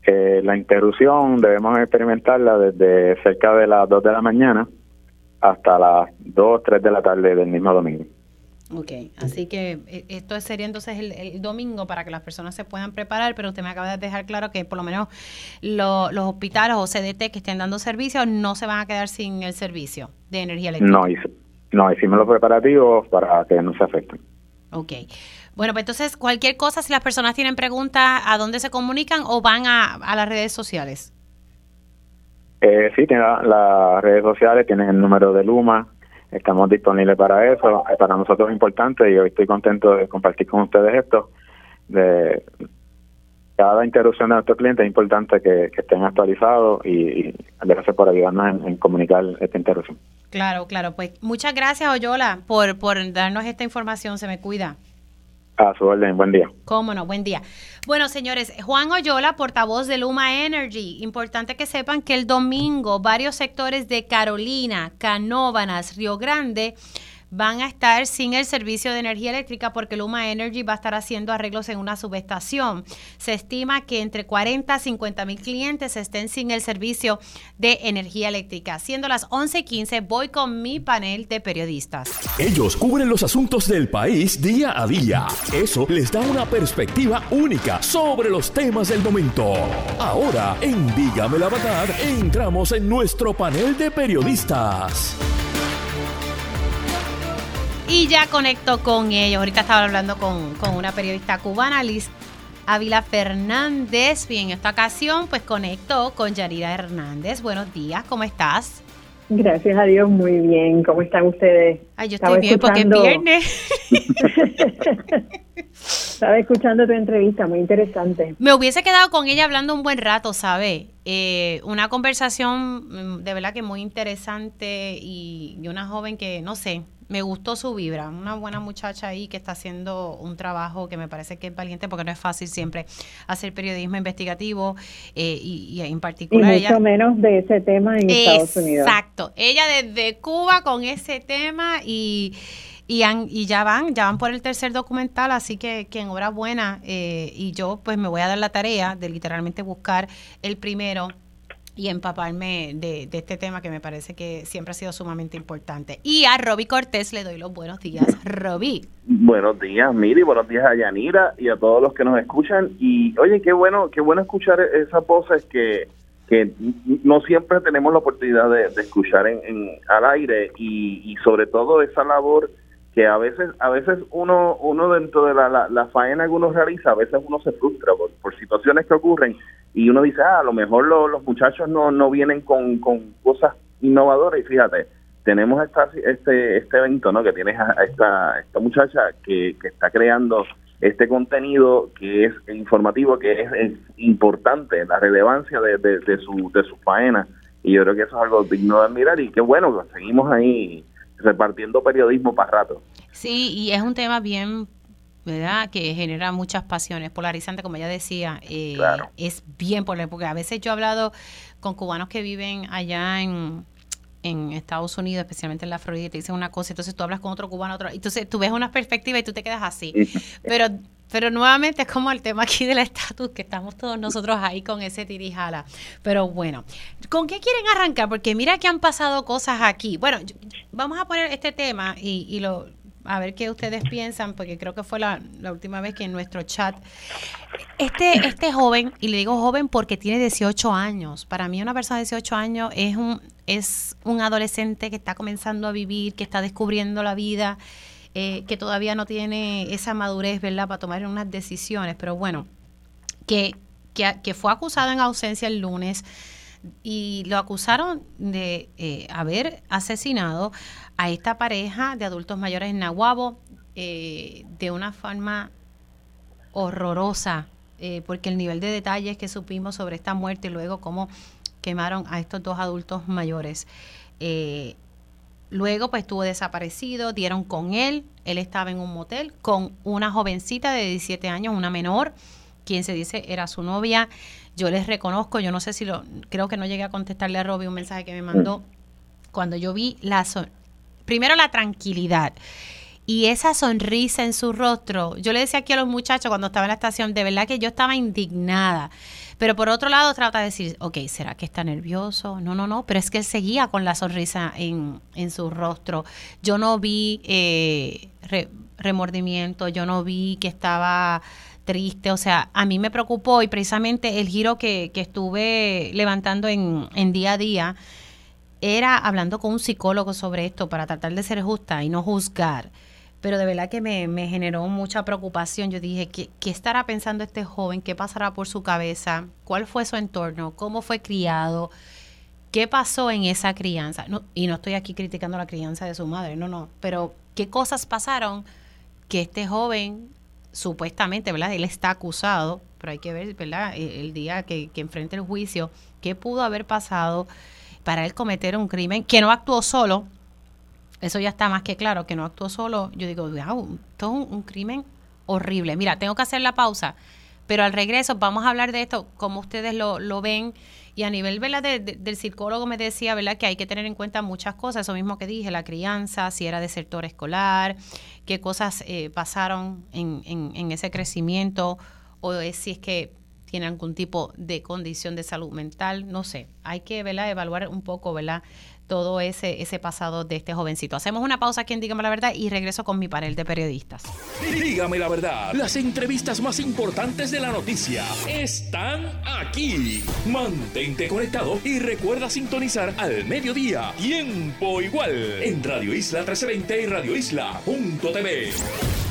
Eh, la interrupción debemos experimentarla desde cerca de las 2 de la mañana hasta las 2, 3 de la tarde del mismo domingo. Ok, así que eh, esto sería entonces el, domingo para que las personas se puedan preparar, pero usted me acaba de dejar claro que por lo menos los hospitales o CDT que estén dando servicio no se van a quedar sin el servicio de energía eléctrica. No, no hicimos los preparativos para que no se afecten. Ok. Bueno, pues entonces cualquier cosa, si las personas tienen preguntas, ¿a dónde se comunican o van a, las redes sociales? Eh, sí, tienen las redes sociales, tienen el número de Luma, estamos disponibles para eso. Para nosotros es importante y hoy estoy contento de compartir con ustedes esto. De cada interrupción de nuestros clientes es importante que, estén actualizados y, gracias por ayudarnos en, comunicar esta interrupción. Claro, claro. Pues muchas gracias, Oyola, por, por darnos esta información. Se me cuida. A su orden, buen día. Cómo no, buen día. Bueno, señores, Juan Oyola, portavoz de Luma Energy. Importante que sepan que el domingo varios sectores de Carolina, Canóvanas, Río Grande van a estar sin el servicio de energía eléctrica porque Luma Energy va a estar haciendo arreglos en una subestación. Se estima que entre 40 a 50 mil clientes estén sin el servicio de energía eléctrica. Siendo las 11:15, voy con mi panel de periodistas. Ellos cubren los asuntos del país día a día. Eso les da una perspectiva única sobre los temas del momento. Ahora, en Dígame la Verdad, entramos en nuestro panel de periodistas. Y ya conecto con ellos. Ahorita estaba hablando con, una periodista cubana, Liz Ávila Fernández. Y en esta ocasión, pues conecto con Yarida Hernández. Buenos días, ¿cómo estás? Gracias a Dios, muy bien. ¿Cómo están ustedes? Ay, yo estoy bien porque es viernes. Estaba escuchando tu entrevista, muy interesante. Me hubiese quedado con ella hablando un buen rato, ¿sabes? Eh, una conversación mm, de verdad que muy interesante y, y una joven que, no sé, me gustó su vibra, una buena muchacha ahí que está haciendo un trabajo que me parece que es valiente porque no es fácil siempre hacer periodismo investigativo eh, y, en particular... Y mucho menos de ese tema en Estados Unidos. Exacto, ella desde Cuba con ese tema y... Y, y, ya van, ya van por el tercer documental, así que, que enhorabuena. Eh, y yo pues me voy a dar la tarea de literalmente buscar el primero y empaparme de, este tema que me parece que siempre ha sido sumamente importante. Y a Roby Cortés le doy los buenos días. Roby. Buenos días, Miri, buenos días a Yanira y a todos los que nos escuchan. Y oye, qué bueno, qué bueno escuchar esas voces que, que no siempre tenemos la oportunidad de, escuchar en, al aire y, sobre todo esa labor que a veces a veces uno uno dentro de la, la, faena que uno realiza a veces uno se frustra por, por situaciones que ocurren y uno dice ah a lo mejor los muchachos no no vienen con, con cosas innovadoras y fíjate tenemos esta, este este evento no que tienes a, esta esta muchacha que, que está creando este contenido que es informativo que es, importante la relevancia de, de, su de su faena. Y yo creo que eso es algo digno de admirar y qué bueno seguimos ahí repartiendo periodismo para rato. Sí, y es un tema bien ¿verdad? Que genera muchas pasiones, polarizante, como ya decía, eh, es bien polémico, porque a veces yo he hablado con cubanos que viven allá en, en Estados Unidos, especialmente en la Florida, y te dicen una cosa, entonces tú hablas con otro cubano, otro, entonces tú ves una perspectiva y tú te quedas así. Pero pero nuevamente es como el tema aquí del estatus, que estamos todos nosotros ahí con ese tirijala. Pero bueno, ¿con qué quieren arrancar? Porque mira que han pasado cosas aquí. Bueno, vamos a poner este tema y, y lo, a ver qué ustedes piensan, porque creo que fue la, la, última vez que en nuestro chat. Este, este joven, y le digo joven porque tiene 18 años, para mí una persona de 18 años es un, es un adolescente que está comenzando a vivir, que está descubriendo la vida eh, que todavía no tiene esa madurez, ¿verdad?, para tomar unas decisiones, pero bueno, que, que, fue acusado en ausencia el lunes y lo acusaron de eh, haber asesinado a esta pareja de adultos mayores en Nahuabo. eh, de una forma horrorosa, eh, porque el nivel de detalles que supimos sobre esta muerte y luego cómo quemaron a estos dos adultos mayores. Eh, luego pues estuvo desaparecido, dieron con él, él estaba en un motel con una jovencita de 17 años, una menor, quien se dice era su novia. Yo les reconozco, yo no sé si lo, creo que no llegué a contestarle a Robbie un mensaje que me mandó cuando yo vi la, primero la tranquilidad y esa sonrisa en su rostro. Yo le decía aquí a los muchachos cuando estaba en la estación, de verdad que yo estaba indignada. Pero por otro lado trata de decir, ok, ¿será que está nervioso? No, no, no, pero es que él seguía con la sonrisa en, en su rostro. Yo no vi eh, remordimiento, yo no vi que estaba triste, o sea, a mí me preocupó y precisamente el giro que, que estuve levantando en, en día a día era hablando con un psicólogo sobre esto para tratar de ser justa y no juzgar pero de verdad que me, generó mucha preocupación. Yo dije, ¿qué, ¿qué, estará pensando este joven? ¿Qué pasará por su cabeza? ¿Cuál fue su entorno? ¿Cómo fue criado? ¿Qué pasó en esa crianza? Y no estoy aquí criticando la crianza de su madre, no, no, pero ¿qué cosas pasaron que este joven supuestamente, ¿verdad? Él está acusado, pero hay que ver, ¿verdad? E, el, día que, que enfrente el juicio, ¿qué pudo haber pasado para él cometer un crimen que no actuó solo? Eso ya está más que claro, que no actuó solo. Yo digo, wow, esto es un, crimen horrible. Mira, tengo que hacer la pausa, pero al regreso vamos a hablar de esto, como ustedes lo, lo ven. Y a nivel del psicólogo me decía ¿verdad? que hay que tener en cuenta muchas cosas, eso mismo que dije, la crianza, si era de sector escolar, qué cosas eh, pasaron en, en, en, ese crecimiento, o si es que tiene algún tipo de condición de salud mental, no sé, hay que ¿verdad? evaluar un poco ¿verdad? todo ese, ese pasado de este jovencito. Hacemos una pausa aquí en Dígame la Verdad y regreso con mi panel de periodistas. Dígame la verdad, las entrevistas más importantes de la noticia están aquí. Mantente conectado y recuerda sintonizar al mediodía, tiempo igual, en Radio Isla 1320 y Radio Isla.tv.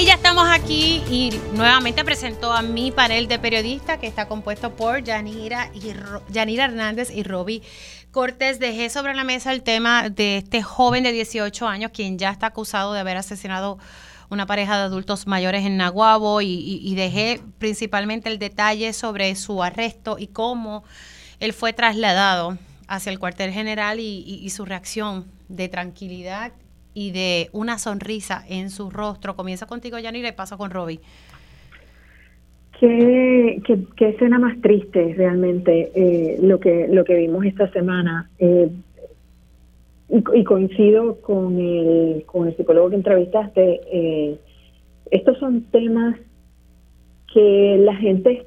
Y ya estamos aquí y nuevamente presento a mi panel de periodistas que está compuesto por Yanira, y Yanira Hernández y Roby Cortés. Dejé sobre la mesa el tema de este joven de 18 años quien ya está acusado de haber asesinado una pareja de adultos mayores en Naguabo y, dejé principalmente el detalle sobre su arresto y cómo él fue trasladado hacia el cuartel general y su reacción de tranquilidad y de una sonrisa en su rostro. Comienza contigo, Yanira, y paso con Robbie. Qué, qué, escena más triste realmente eh, lo que lo que vimos esta semana. Eh, y, coincido con el, con el psicólogo que entrevistaste. Eh, estos son temas que la gente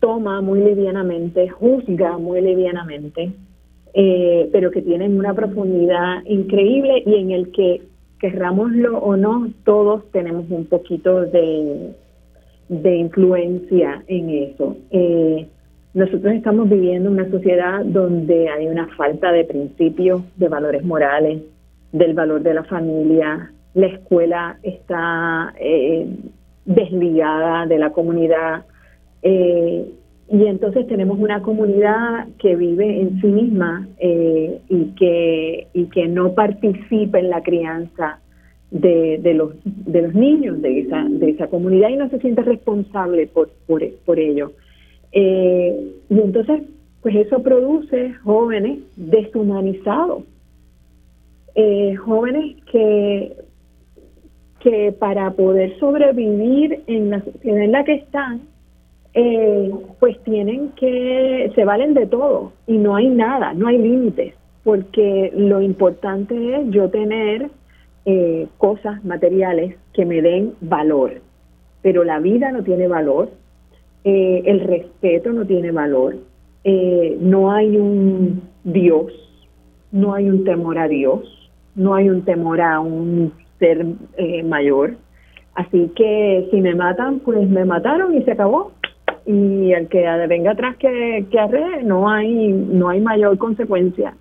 toma muy livianamente, juzga muy livianamente eh, pero que tienen una profundidad increíble y en el que, querrámoslo o no, todos tenemos un poquito de, de influencia en eso. Eh, nosotros estamos viviendo una sociedad donde hay una falta de principios, de valores morales, del valor de la familia. La escuela está eh, desligada de la comunidad. Eh, y entonces tenemos una comunidad que vive en sí misma eh, y, que, y que no participa en la crianza de, de, los, de los niños de esa, de esa comunidad y no se siente responsable por, por, por ello. Eh, y entonces, pues eso produce jóvenes deshumanizados, eh, jóvenes que, que para poder sobrevivir en la sociedad en la que están, eh, pues tienen que, se valen de todo y no hay nada, no hay límites, porque lo importante es yo tener eh, cosas materiales que me den valor, pero la vida no tiene valor, eh, el respeto no tiene valor, no hay un Dios, no hay un temor a Dios, no hay un temor a un ser mayor. Así que si me matan, pues me mataron y se acabó y el que venga atrás que, arre, no hay, no hay mayor consecuencia.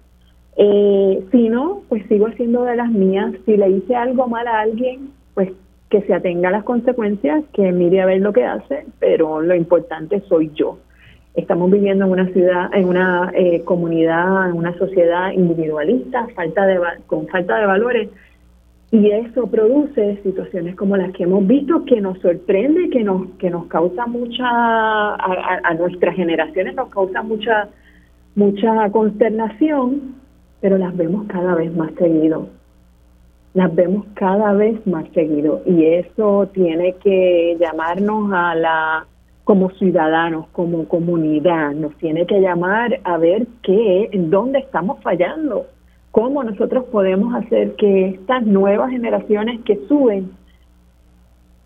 Eh, si no, pues sigo haciendo de las mías. Si le hice algo mal a alguien, pues que se atenga a las consecuencias, que mire a ver lo que hace, pero lo importante soy yo. Estamos viviendo en una ciudad, en una eh, comunidad, en una sociedad individualista, falta de, con falta de valores, y eso produce situaciones como las que hemos visto que nos sorprende, que nos que nos causa mucha a, a nuestras generaciones nos causa mucha mucha consternación, pero las vemos cada vez más seguido. Las vemos cada vez más seguido y eso tiene que llamarnos a la como ciudadanos, como comunidad, nos tiene que llamar a ver qué, en dónde estamos fallando cómo nosotros podemos hacer que estas nuevas generaciones que suben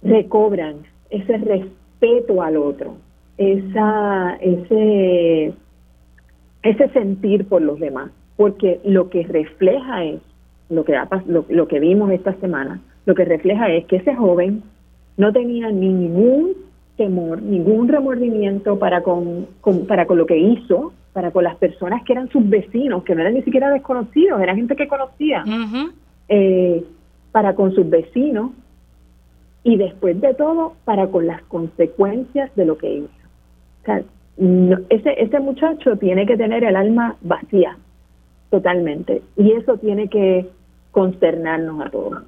recobran ese respeto al otro, esa, ese, ese sentir por los demás, porque lo que refleja es, lo que, lo, lo que vimos esta semana, lo que refleja es que ese joven no tenía ningún temor, ningún remordimiento para con, para con lo que hizo, para con las personas que eran sus vecinos, que no eran ni siquiera desconocidos, era gente que conocía, eh, para con sus vecinos y después de todo para con las consecuencias de lo que hizo. O sea, ese, ese muchacho tiene que tener el alma vacía totalmente y eso tiene que consternarnos a todos.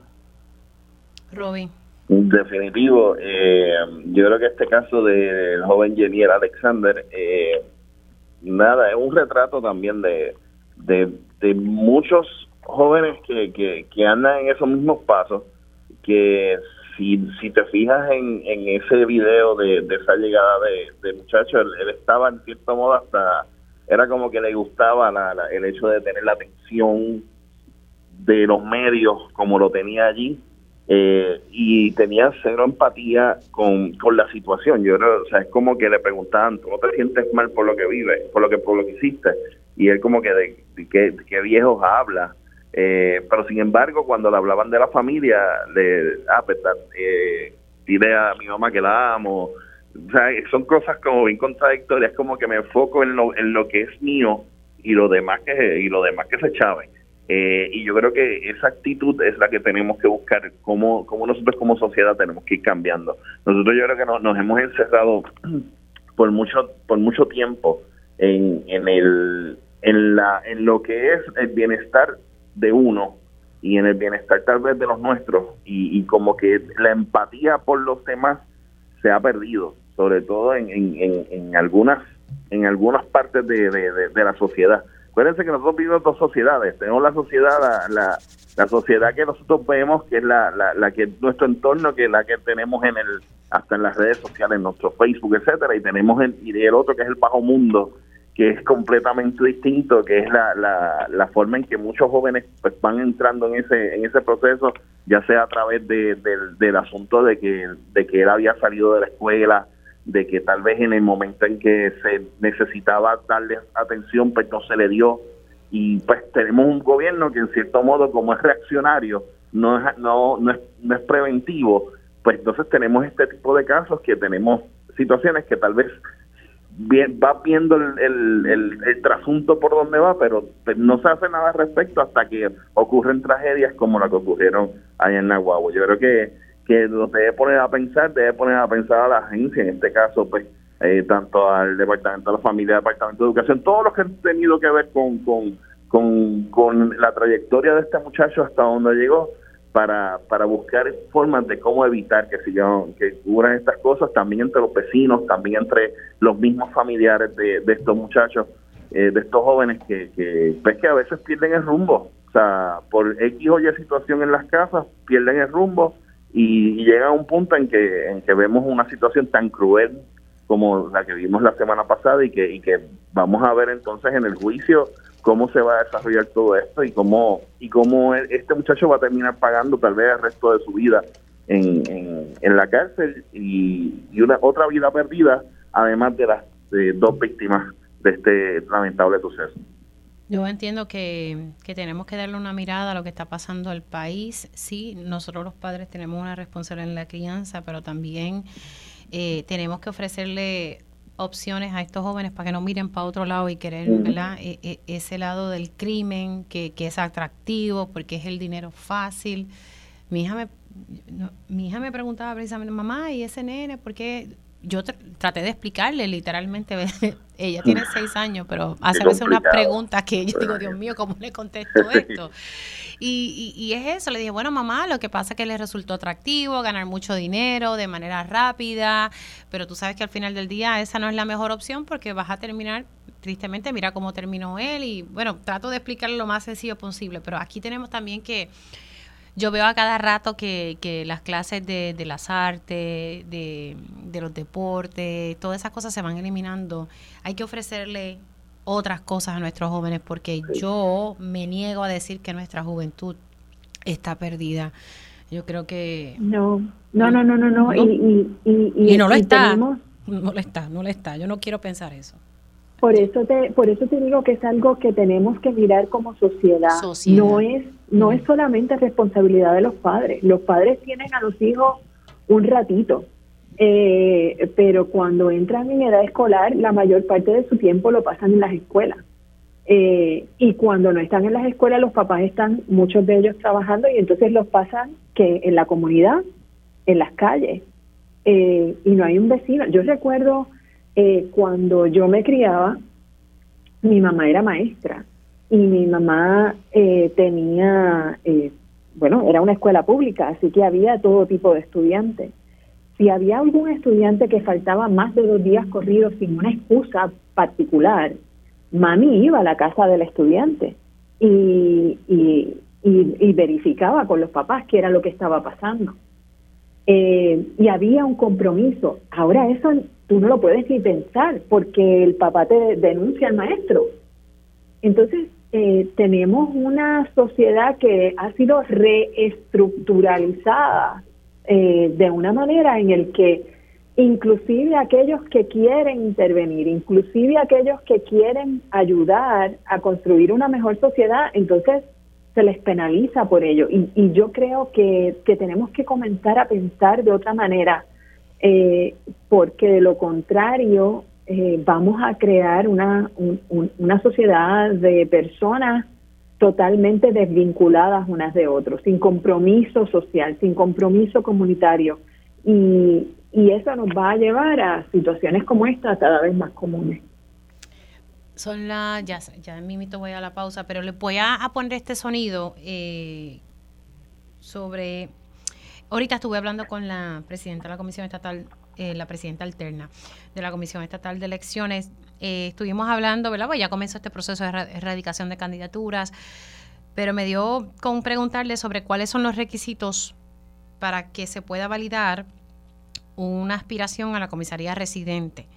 Robin. Definitivo, eh, yo creo que este caso del joven Jeniel Alexander eh, nada, es un retrato también de, de, muchos jóvenes que, que, andan en esos mismos pasos, que si, si te fijas en, en ese video de, esa llegada de, muchacho, él, estaba en cierto modo hasta, era como que le gustaba el hecho de tener la atención de los medios como lo tenía allí eh, y tenía cero empatía con, con la situación. Yo creo, o sea, es como que le preguntaban, ¿tú no te sientes mal por lo que vives, por lo que por lo que hiciste? Y él como que de, qué viejos habla. Eh, pero sin embargo, cuando le hablaban de la familia, le, ah, pues, eh, dile a mi mamá que la amo. O sea, son cosas como bien contradictorias, como que me enfoco en lo, en lo que es mío y lo demás que y lo demás que se chaven. Eh, y yo creo que esa actitud es la que tenemos que buscar, cómo, cómo nosotros como sociedad tenemos que ir cambiando. Nosotros yo creo que nos, hemos encerrado por mucho, por mucho tiempo en, en, el, en, la, en lo que es el bienestar de uno y en el bienestar tal vez de los nuestros y, como que la empatía por los demás se ha perdido, sobre todo en, en, en, algunas en algunas partes de, de la sociedad. Acuérdense que nosotros vivimos dos sociedades. Tenemos la sociedad, la, la, sociedad que nosotros vemos, que es la, la, que nuestro entorno, que es la que tenemos en el hasta en las redes sociales, en nuestro Facebook, etcétera, y tenemos el, y el otro que es el bajo mundo, que es completamente distinto, que es la, la, la forma en que muchos jóvenes pues, van entrando en ese en ese proceso, ya sea a través de, del asunto de que de que él había salido de la escuela, de que tal vez en el momento en que se necesitaba darle atención, pues no se le dio. Y pues tenemos un gobierno que en cierto modo, como es reaccionario, no es, no, no es, no es preventivo, pues entonces tenemos este tipo de casos que tenemos situaciones que tal vez bien, va viendo el, el, el, trasunto por donde va, pero pues, no se hace nada al respecto hasta que ocurren tragedias como la que ocurrieron allá en Nahuatl. Yo creo que que nos debe poner a pensar, debe poner a pensar a la agencia, en este caso, pues, eh, tanto al Departamento de la Familia, Departamento de Educación, todos los que han tenido que ver con, con, con, la trayectoria de este muchacho hasta donde llegó, para, para buscar formas de cómo evitar que sigan, que ocurran estas cosas, también entre los vecinos, también entre los mismos familiares de, de estos muchachos, eh, de estos jóvenes que, que, pues que a veces pierden el rumbo, o sea, por X o Y situación en las casas, pierden el rumbo, y, llega un punto en que, en que vemos una situación tan cruel como la que vimos la semana pasada y que, y que vamos a ver entonces en el juicio cómo se va a desarrollar todo esto y cómo y cómo este muchacho va a terminar pagando tal vez el resto de su vida en, en, la cárcel y, y, una otra vida perdida además de las dos víctimas de este lamentable suceso. Yo entiendo que, tenemos que darle una mirada a lo que está pasando al país. Sí, nosotros los padres tenemos una responsabilidad en la crianza, pero también eh, tenemos que ofrecerle opciones a estos jóvenes para que no miren para otro lado y querer, ¿verdad? E, e, ese lado del crimen que, que, es atractivo porque es el dinero fácil. Mi hija me, mi hija me preguntaba precisamente, mamá, ¿y ese nene por qué? Yo traté de explicarle literalmente, ella tiene seis años, pero hace veces unas preguntas que yo digo, Dios mío, ¿cómo le contesto esto? Y, y, es eso, le dije, bueno, mamá, lo que pasa es que le resultó atractivo ganar mucho dinero de manera rápida, pero tú sabes que al final del día esa no es la mejor opción porque vas a terminar, tristemente, mira cómo terminó él y bueno, trato de explicarle lo más sencillo posible, pero aquí tenemos también que... Yo veo a cada rato que, que las clases de, de las artes, de, de los deportes, todas esas cosas se van eliminando. Hay que ofrecerle otras cosas a nuestros jóvenes, porque yo me niego a decir que nuestra juventud está perdida. Yo creo que... No, no, no, no, no, no. Y, y, no lo está. no lo está, no lo está. Yo no quiero pensar eso. Por eso te, por eso te digo que es algo que tenemos que mirar como sociedad. No es, no es solamente responsabilidad de los padres. Los padres tienen a los hijos un ratito eh, pero cuando entran en edad escolar, la mayor parte de su tiempo lo pasan en las escuelas. Eh, y cuando no están en las escuelas, los papás están, muchos de ellos trabajando, y entonces los pasan que en la comunidad, en las calles, eh, y no hay un vecino. Yo recuerdo eh, cuando yo me criaba, mi mamá era maestra y mi mamá tenía, bueno, era una escuela pública, así que había todo tipo de estudiantes si había algún estudiante que faltaba más de dos días corridos sin una excusa particular, mami iba a la casa del estudiante y, y, verificaba con los papás qué era lo que estaba pasando. Eh, y había un compromiso. Ahora eso tú no lo puedes ni pensar porque el papá te denuncia al maestro. Entonces, eh, tenemos una sociedad que ha sido reestructuralizada eh, de una manera en el que inclusive aquellos que quieren intervenir, inclusive aquellos que quieren ayudar a construir una mejor sociedad, entonces se les penaliza por ello. Y, yo creo que, tenemos que comenzar a pensar de otra manera, eh, porque de lo contrario eh, vamos a crear una, una sociedad de personas totalmente desvinculadas unas de otras, sin compromiso social, sin compromiso comunitario. Y, y eso nos va a llevar a situaciones como esta cada vez más comunes. Son las, ya, ya mito voy a la pausa, pero le voy a, poner este sonido eh, sobre, ahorita estuve hablando con la presidenta de la Comisión Estatal, eh, la presidenta alterna de la Comisión Estatal de Elecciones, eh, estuvimos hablando, ¿verdad? Pues ya comenzó este proceso de erradicación de candidaturas, pero me dio con preguntarle sobre cuáles son los requisitos para que se pueda validar una aspiración a la comisaría residente.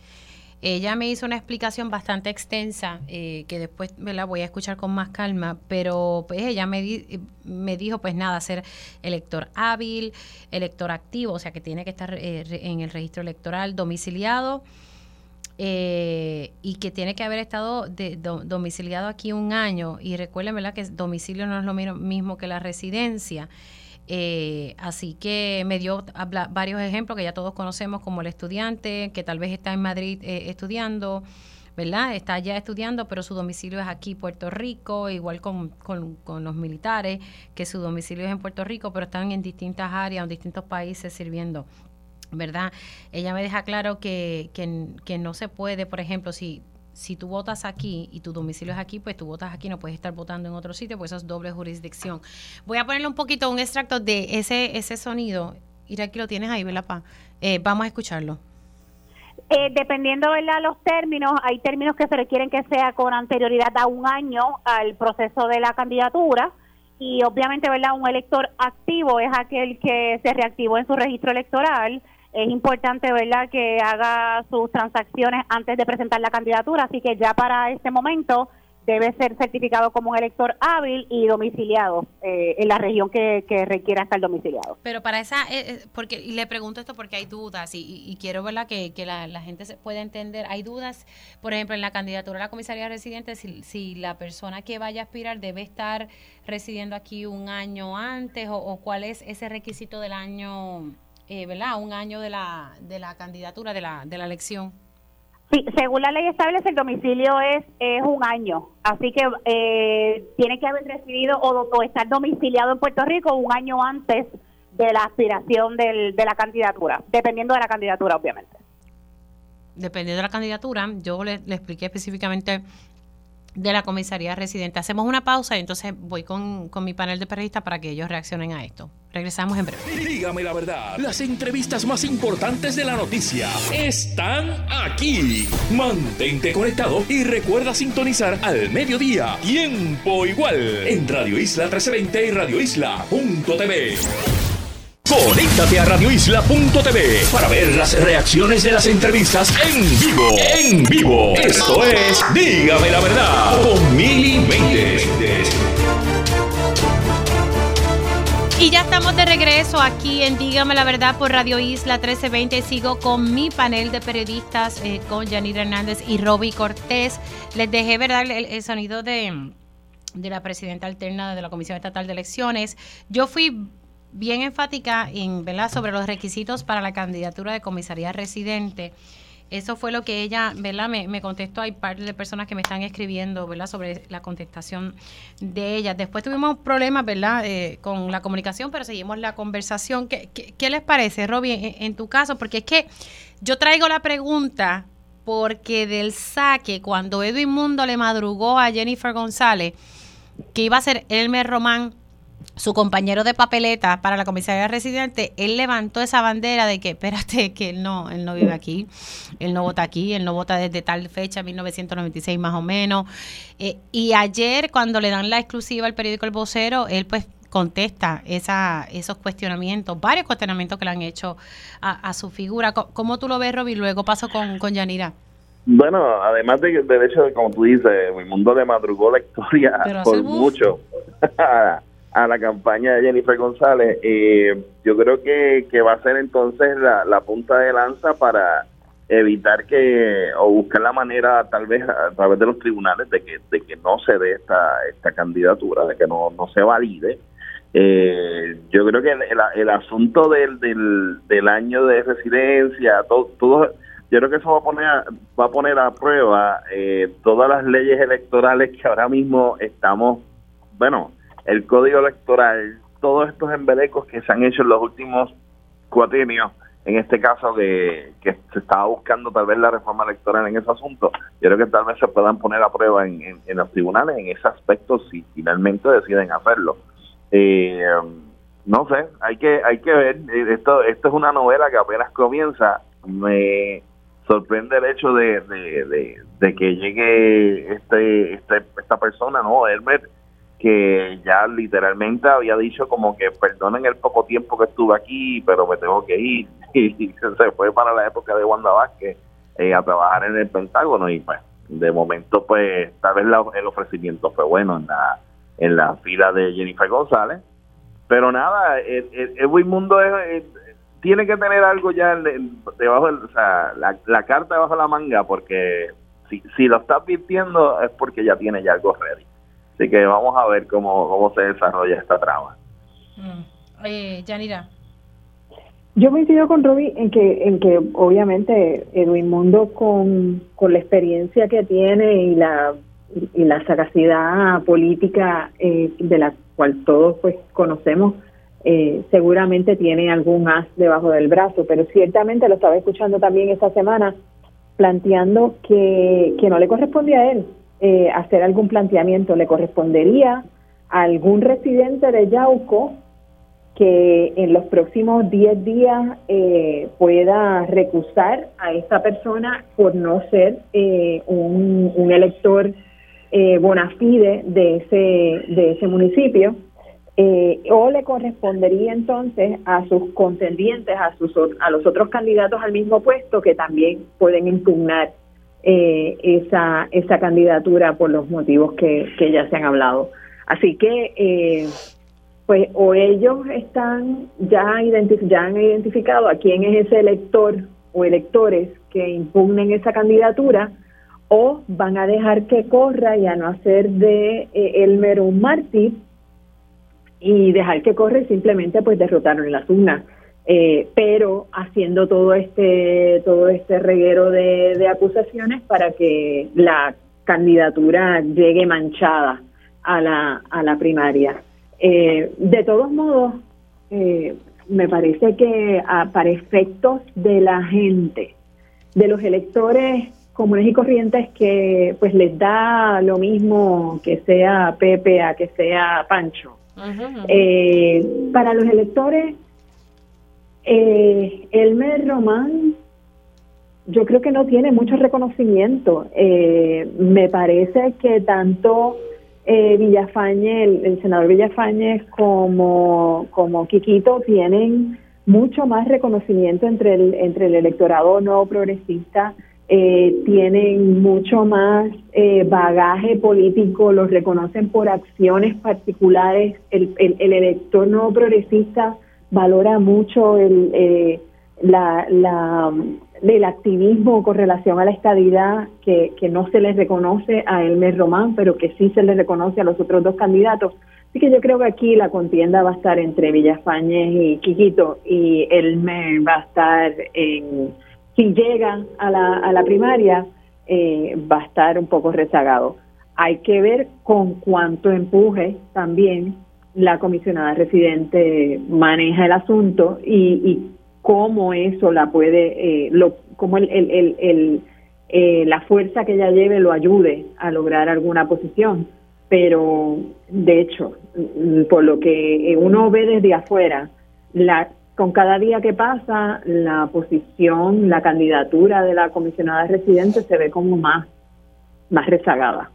Ella me hizo una explicación bastante extensa eh, que después la voy a escuchar con más calma, pero pues ella me, me dijo pues nada, ser elector hábil, elector activo, o sea que tiene que estar eh, en el registro electoral domiciliado eh, y que tiene que haber estado de, domiciliado aquí un año. Y recuerden, ¿verdad?, que domicilio no es lo mismo que la residencia. Eh, así que me dio varios ejemplos que ya todos conocemos, como el estudiante que tal vez está en Madrid eh, estudiando, ¿verdad? Está allá estudiando, pero su domicilio es aquí, Puerto Rico, igual con, con, los militares, que su domicilio es en Puerto Rico, pero están en distintas áreas, en distintos países sirviendo. ¿verdad? Ella me deja claro que, que, no se puede, por ejemplo, si, si tú votas aquí y tu domicilio es aquí, pues tú votas aquí, no puedes estar votando en otro sitio, pues eso es doble jurisdicción. Voy a ponerle un poquito, un extracto de ese, ese sonido. Y aquí lo tienes ahí, ¿verdad, Pa? Eh, vamos a escucharlo. Eh, dependiendo de los términos, hay términos que se requieren que sea con anterioridad a un año al proceso de la candidatura y obviamente, ¿verdad? Un elector activo es aquel que se reactivó en su registro electoral es importante, ¿verdad?, que haga sus transacciones antes de presentar la candidatura, así que ya para este momento debe ser certificado como un elector hábil y domiciliado eh, en la región que, requiera estar domiciliado. Pero para esa, eh, eh, porque y le pregunto esto porque hay dudas y, quiero verla que, que la, gente se pueda entender. Hay dudas, por ejemplo, en la candidatura a la comisaría residente, si, si la persona que vaya a aspirar debe estar residiendo aquí un año antes o, o cuál es ese requisito del año eh, ¿verdad? Un año de la, de la candidatura, de la, de la elección. Sí, según la ley establece, el domicilio es, es un año. Así que eh, tiene que haber residido o, o, estar domiciliado en Puerto Rico un año antes de la aspiración del, de la candidatura, dependiendo de la candidatura, obviamente. Dependiendo de la candidatura, yo le, le expliqué específicamente de la comisaría residente. Hacemos una pausa y entonces voy con, con, mi panel de periodistas para que ellos reaccionen a esto. Regresamos en breve. Dígame la verdad, las entrevistas más importantes de la noticia están aquí. Mantente conectado y recuerda sintonizar al mediodía, tiempo igual, en Radio Isla 1320 y Radio Isla.tv. Conéctate a radioisla.tv para ver las reacciones de las entrevistas en vivo. En vivo. Esto es Dígame la verdad con Mili Y ya estamos de regreso aquí en Dígame la verdad por Radio Isla 1320. Sigo con mi panel de periodistas eh, con Yanira Hernández y Roby Cortés. Les dejé el, el sonido de, de la presidenta alterna de la Comisión Estatal de Elecciones. Yo fui bien enfática en, ¿verdad? sobre los requisitos para la candidatura de comisaría residente. Eso fue lo que ella, ¿verdad? Me, contestó. Hay par de personas que me están escribiendo, ¿verdad? Sobre la contestación de ella. Después tuvimos problemas, ¿verdad? Eh, con la comunicación, pero seguimos la conversación. ¿Qué, qué, les parece, Robbie, en, en, tu caso? Porque es que yo traigo la pregunta porque del saque, cuando Edwin Mundo le madrugó a Jennifer González que iba a ser Elmer Román su compañero de papeleta para la comisaría residente, él levantó esa bandera de que, espérate, que él no, él no vive aquí, él no vota aquí, él no vota desde tal fecha, 1996 más o menos. Eh, y ayer, cuando le dan la exclusiva al periódico El Vocero, él pues contesta esa, esos cuestionamientos, varios cuestionamientos que le han hecho a, a su figura. ¿Cómo tú lo ves, Roby? Luego paso con, con Yanira. Bueno, además de, del hecho de, como tú dices, mi mundo le madrugó la historia por mucho. a la campaña de Jennifer González, eh, yo creo que, que va a ser entonces la, la punta de lanza para evitar que o buscar la manera tal vez a través de los tribunales de que de que no se dé esta esta candidatura de que no, no se valide. Eh, yo creo que el, el, asunto del, del, del año de residencia todo, todo yo creo que eso va a poner a, va a poner a prueba eh, todas las leyes electorales que ahora mismo estamos bueno el código electoral, todos estos embelecos que se han hecho en los últimos cuatrenios, en este caso que, que se estaba buscando tal vez la reforma electoral en ese asunto, yo creo que tal vez se puedan poner a prueba en, en, los tribunales en ese aspecto si finalmente deciden hacerlo. Eh, no sé, hay que hay que ver, esto esto es una novela que apenas comienza, me sorprende el hecho de, de, de, de que llegue este, este esta persona, no, Herbert, que ya literalmente había dicho como que perdonen el poco tiempo que estuve aquí, pero me tengo que ir. Y se fue para la época de Wanda Vázquez eh, a trabajar en el Pentágono y pues de momento pues tal vez el ofrecimiento fue bueno en la en la fila de Jennifer González. Pero nada, el, el, el Mundo tiene que tener algo ya debajo, o sea, la, la carta debajo de la manga porque si, si lo está advirtiendo es porque ya tiene ya algo ready. Así que vamos a ver cómo, cómo se desarrolla esta trama. Mm. Eh, Yanira. Yo coincido con Roby en que, en que obviamente Edwin Mundo con, con la experiencia que tiene y la, y la sagacidad política eh, de la cual todos pues conocemos, eh, seguramente tiene algún as debajo del brazo, pero ciertamente lo estaba escuchando también esta semana planteando que, que no le corresponde a él eh, hacer algún planteamiento. Le correspondería a algún residente de Yauco que en los próximos 10 días eh, pueda recusar a esta persona por no ser eh, un, un, elector eh, bona fide de ese, de ese municipio. Eh, o le correspondería entonces a sus contendientes, a, sus, a los otros candidatos al mismo puesto que también pueden impugnar eh, esa, esa candidatura por los motivos que, que ya se han hablado. Así que, eh, pues, o ellos están ya, identif ya han identificado a quién es ese elector o electores que impugnen esa candidatura, o van a dejar que corra y a no hacer de eh, Elmer un mártir y dejar que corra y simplemente pues derrotaron las urnas. Eh, pero haciendo todo este todo este reguero de, acusaciones para que la candidatura llegue manchada a la, a la primaria. Eh, de todos modos, eh, me parece que para efectos de la gente, de los electores comunes y corrientes que pues les da lo mismo que sea Pepe a que sea Pancho. para los electores eh, Elmer Román, yo creo que no tiene mucho reconocimiento. Eh, me parece que tanto eh, Villafañe, el, senador Villafañe, como, como Quiquito tienen mucho más reconocimiento entre el, entre el electorado no progresista. Eh, tienen mucho más eh, bagaje político, los reconocen por acciones particulares. El, el, el elector no progresista valora mucho el, eh, la, la, el activismo con relación a la estadidad que, que no se les reconoce a Elmer Román, pero que sí se les reconoce a los otros dos candidatos. Así que yo creo que aquí la contienda va a estar entre Villafañez y Quiquito y Elmer va a estar en, si llega a la, a la primaria, eh, va a estar un poco rezagado. Hay que ver con cuánto empuje también la comisionada residente maneja el asunto y, cómo eso la puede, eh, lo, cómo el, el, el, eh, la fuerza que ella lleve lo ayude a lograr alguna posición. Pero, de hecho, por lo que uno ve desde afuera, la, con cada día que pasa, la posición, la candidatura de la comisionada residente se ve como más, más rezagada.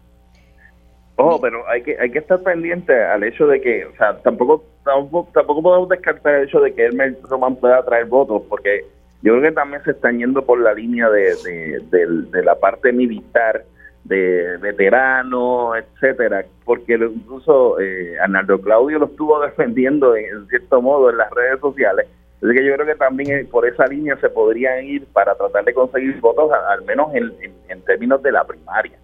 Ojo, pero hay que hay que estar pendiente al hecho de que, o sea, tampoco tampoco, tampoco podemos descartar el hecho de que Elmer Román pueda traer votos, porque yo creo que también se están yendo por la línea de, de, la parte militar, de veteranos, etcétera, porque incluso eh, Arnaldo Claudio lo estuvo defendiendo en, cierto modo en las redes sociales. Así que yo creo que también eh, por esa línea se podrían ir para tratar de conseguir votos, al menos en términos de la primaria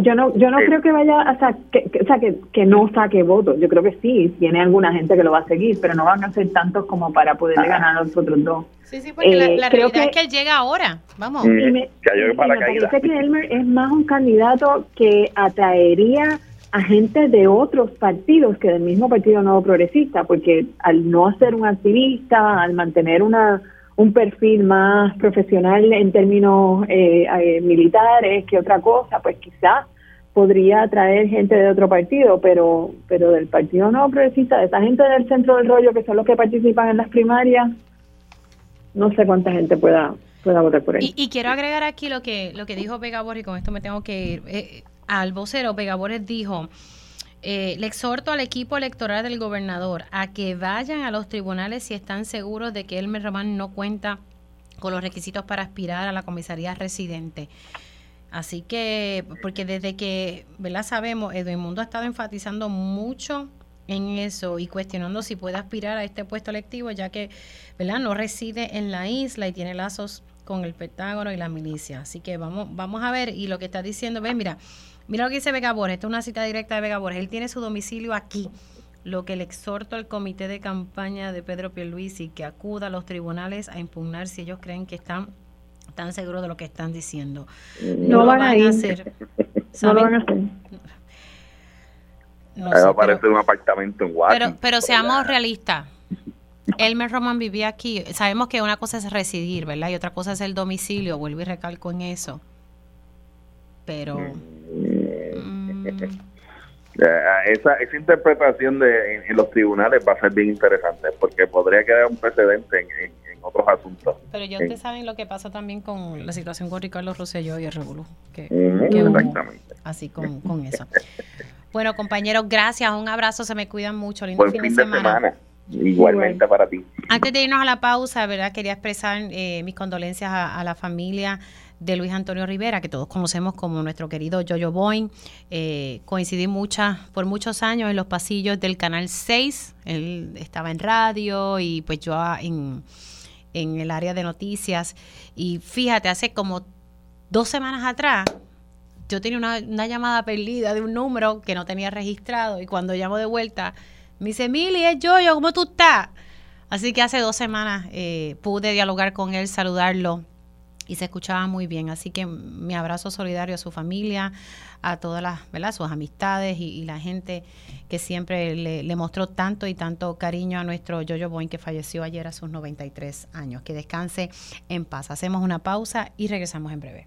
yo no yo no creo que vaya a que, o sea, que, que, no saque votos. Yo creo que sí, tiene alguna gente que lo va a seguir, pero no van a ser tantos como para poderle ah. ganar a los otros dos. Sí, sí, porque la, eh, realidad es que él llega ahora. Vamos. Mm, y me, parece que Elmer es más un candidato que atraería a gente de otros partidos que del mismo Partido Nuevo Progresista, porque al no ser un activista, al mantener una un perfil más profesional en términos eh, eh, militares que otra cosa, pues quizás podría atraer gente de otro partido, pero pero del partido no progresista, de esa gente del centro del rollo que son los que participan en las primarias, no sé cuánta gente pueda pueda votar por él. Y, quiero agregar aquí lo que lo que dijo Vega y con esto me tengo que ir. Eh, al vocero Vega dijo eh, le exhorto al equipo electoral del gobernador a que vayan a los tribunales si están seguros de que Elmer Román no cuenta con los requisitos para aspirar a la comisaría residente. Así que, porque desde que, ¿verdad? Sabemos, Edwin Mundo ha estado enfatizando mucho en eso y cuestionando si puede aspirar a este puesto electivo, ya que, ¿verdad? No reside en la isla y tiene lazos con el Pentágono y la milicia. Así que vamos, vamos a ver, y lo que está diciendo, ve, mira, Mira lo que dice Vega Borges, esta es una cita directa de Vega Borges. Él tiene su domicilio aquí, lo que le exhorto al comité de campaña de Pedro Pierluisi que acuda a los tribunales a impugnar si ellos creen que están tan seguros de lo que están diciendo. No, van, a, hacer. No lo van a hacer. No sé, aparece un apartamento en Washington. Pero, pero seamos realistas. Elmer Roman vivía aquí. Sabemos que una cosa es residir, ¿verdad? Y otra cosa es el domicilio. Vuelvo y recalco en eso. Pero. Mm. Eh, esa, esa interpretación de en, los tribunales va a ser bien interesante porque podría quedar un precedente en, otros asuntos. Pero ya ustedes saben lo que pasa también con la situación con Ricardo Rosselló y el Revolú. Que, exactamente. así con, eso. bueno, compañeros, gracias. Un abrazo. Se me cuidan mucho. Lindo fin, de, semana. Igualmente para ti. Antes de irnos a la pausa, ¿verdad? Quería expresar eh, mis condolencias a la familia de Luis Antonio Rivera, que todos conocemos como nuestro querido Jojo Boyne. Eh, coincidí muchas, por muchos años en los pasillos del Canal 6. Él estaba en radio y pues yo en, en el área de noticias. Y fíjate, hace como dos semanas atrás, yo tenía una, una llamada perdida de un número que no tenía registrado y cuando llamo de vuelta, me dice, Mili, es Jojo, ¿cómo tú estás? Así que hace dos semanas eh, pude dialogar con él, saludarlo y se escuchaba muy bien. Así que mi abrazo solidario a su familia, a todas las, ¿verdad? sus amistades y, la gente que siempre le, mostró tanto y tanto cariño a nuestro Jojo Boy que falleció ayer a sus 93 años. Que descanse en paz. Hacemos una pausa y regresamos en breve.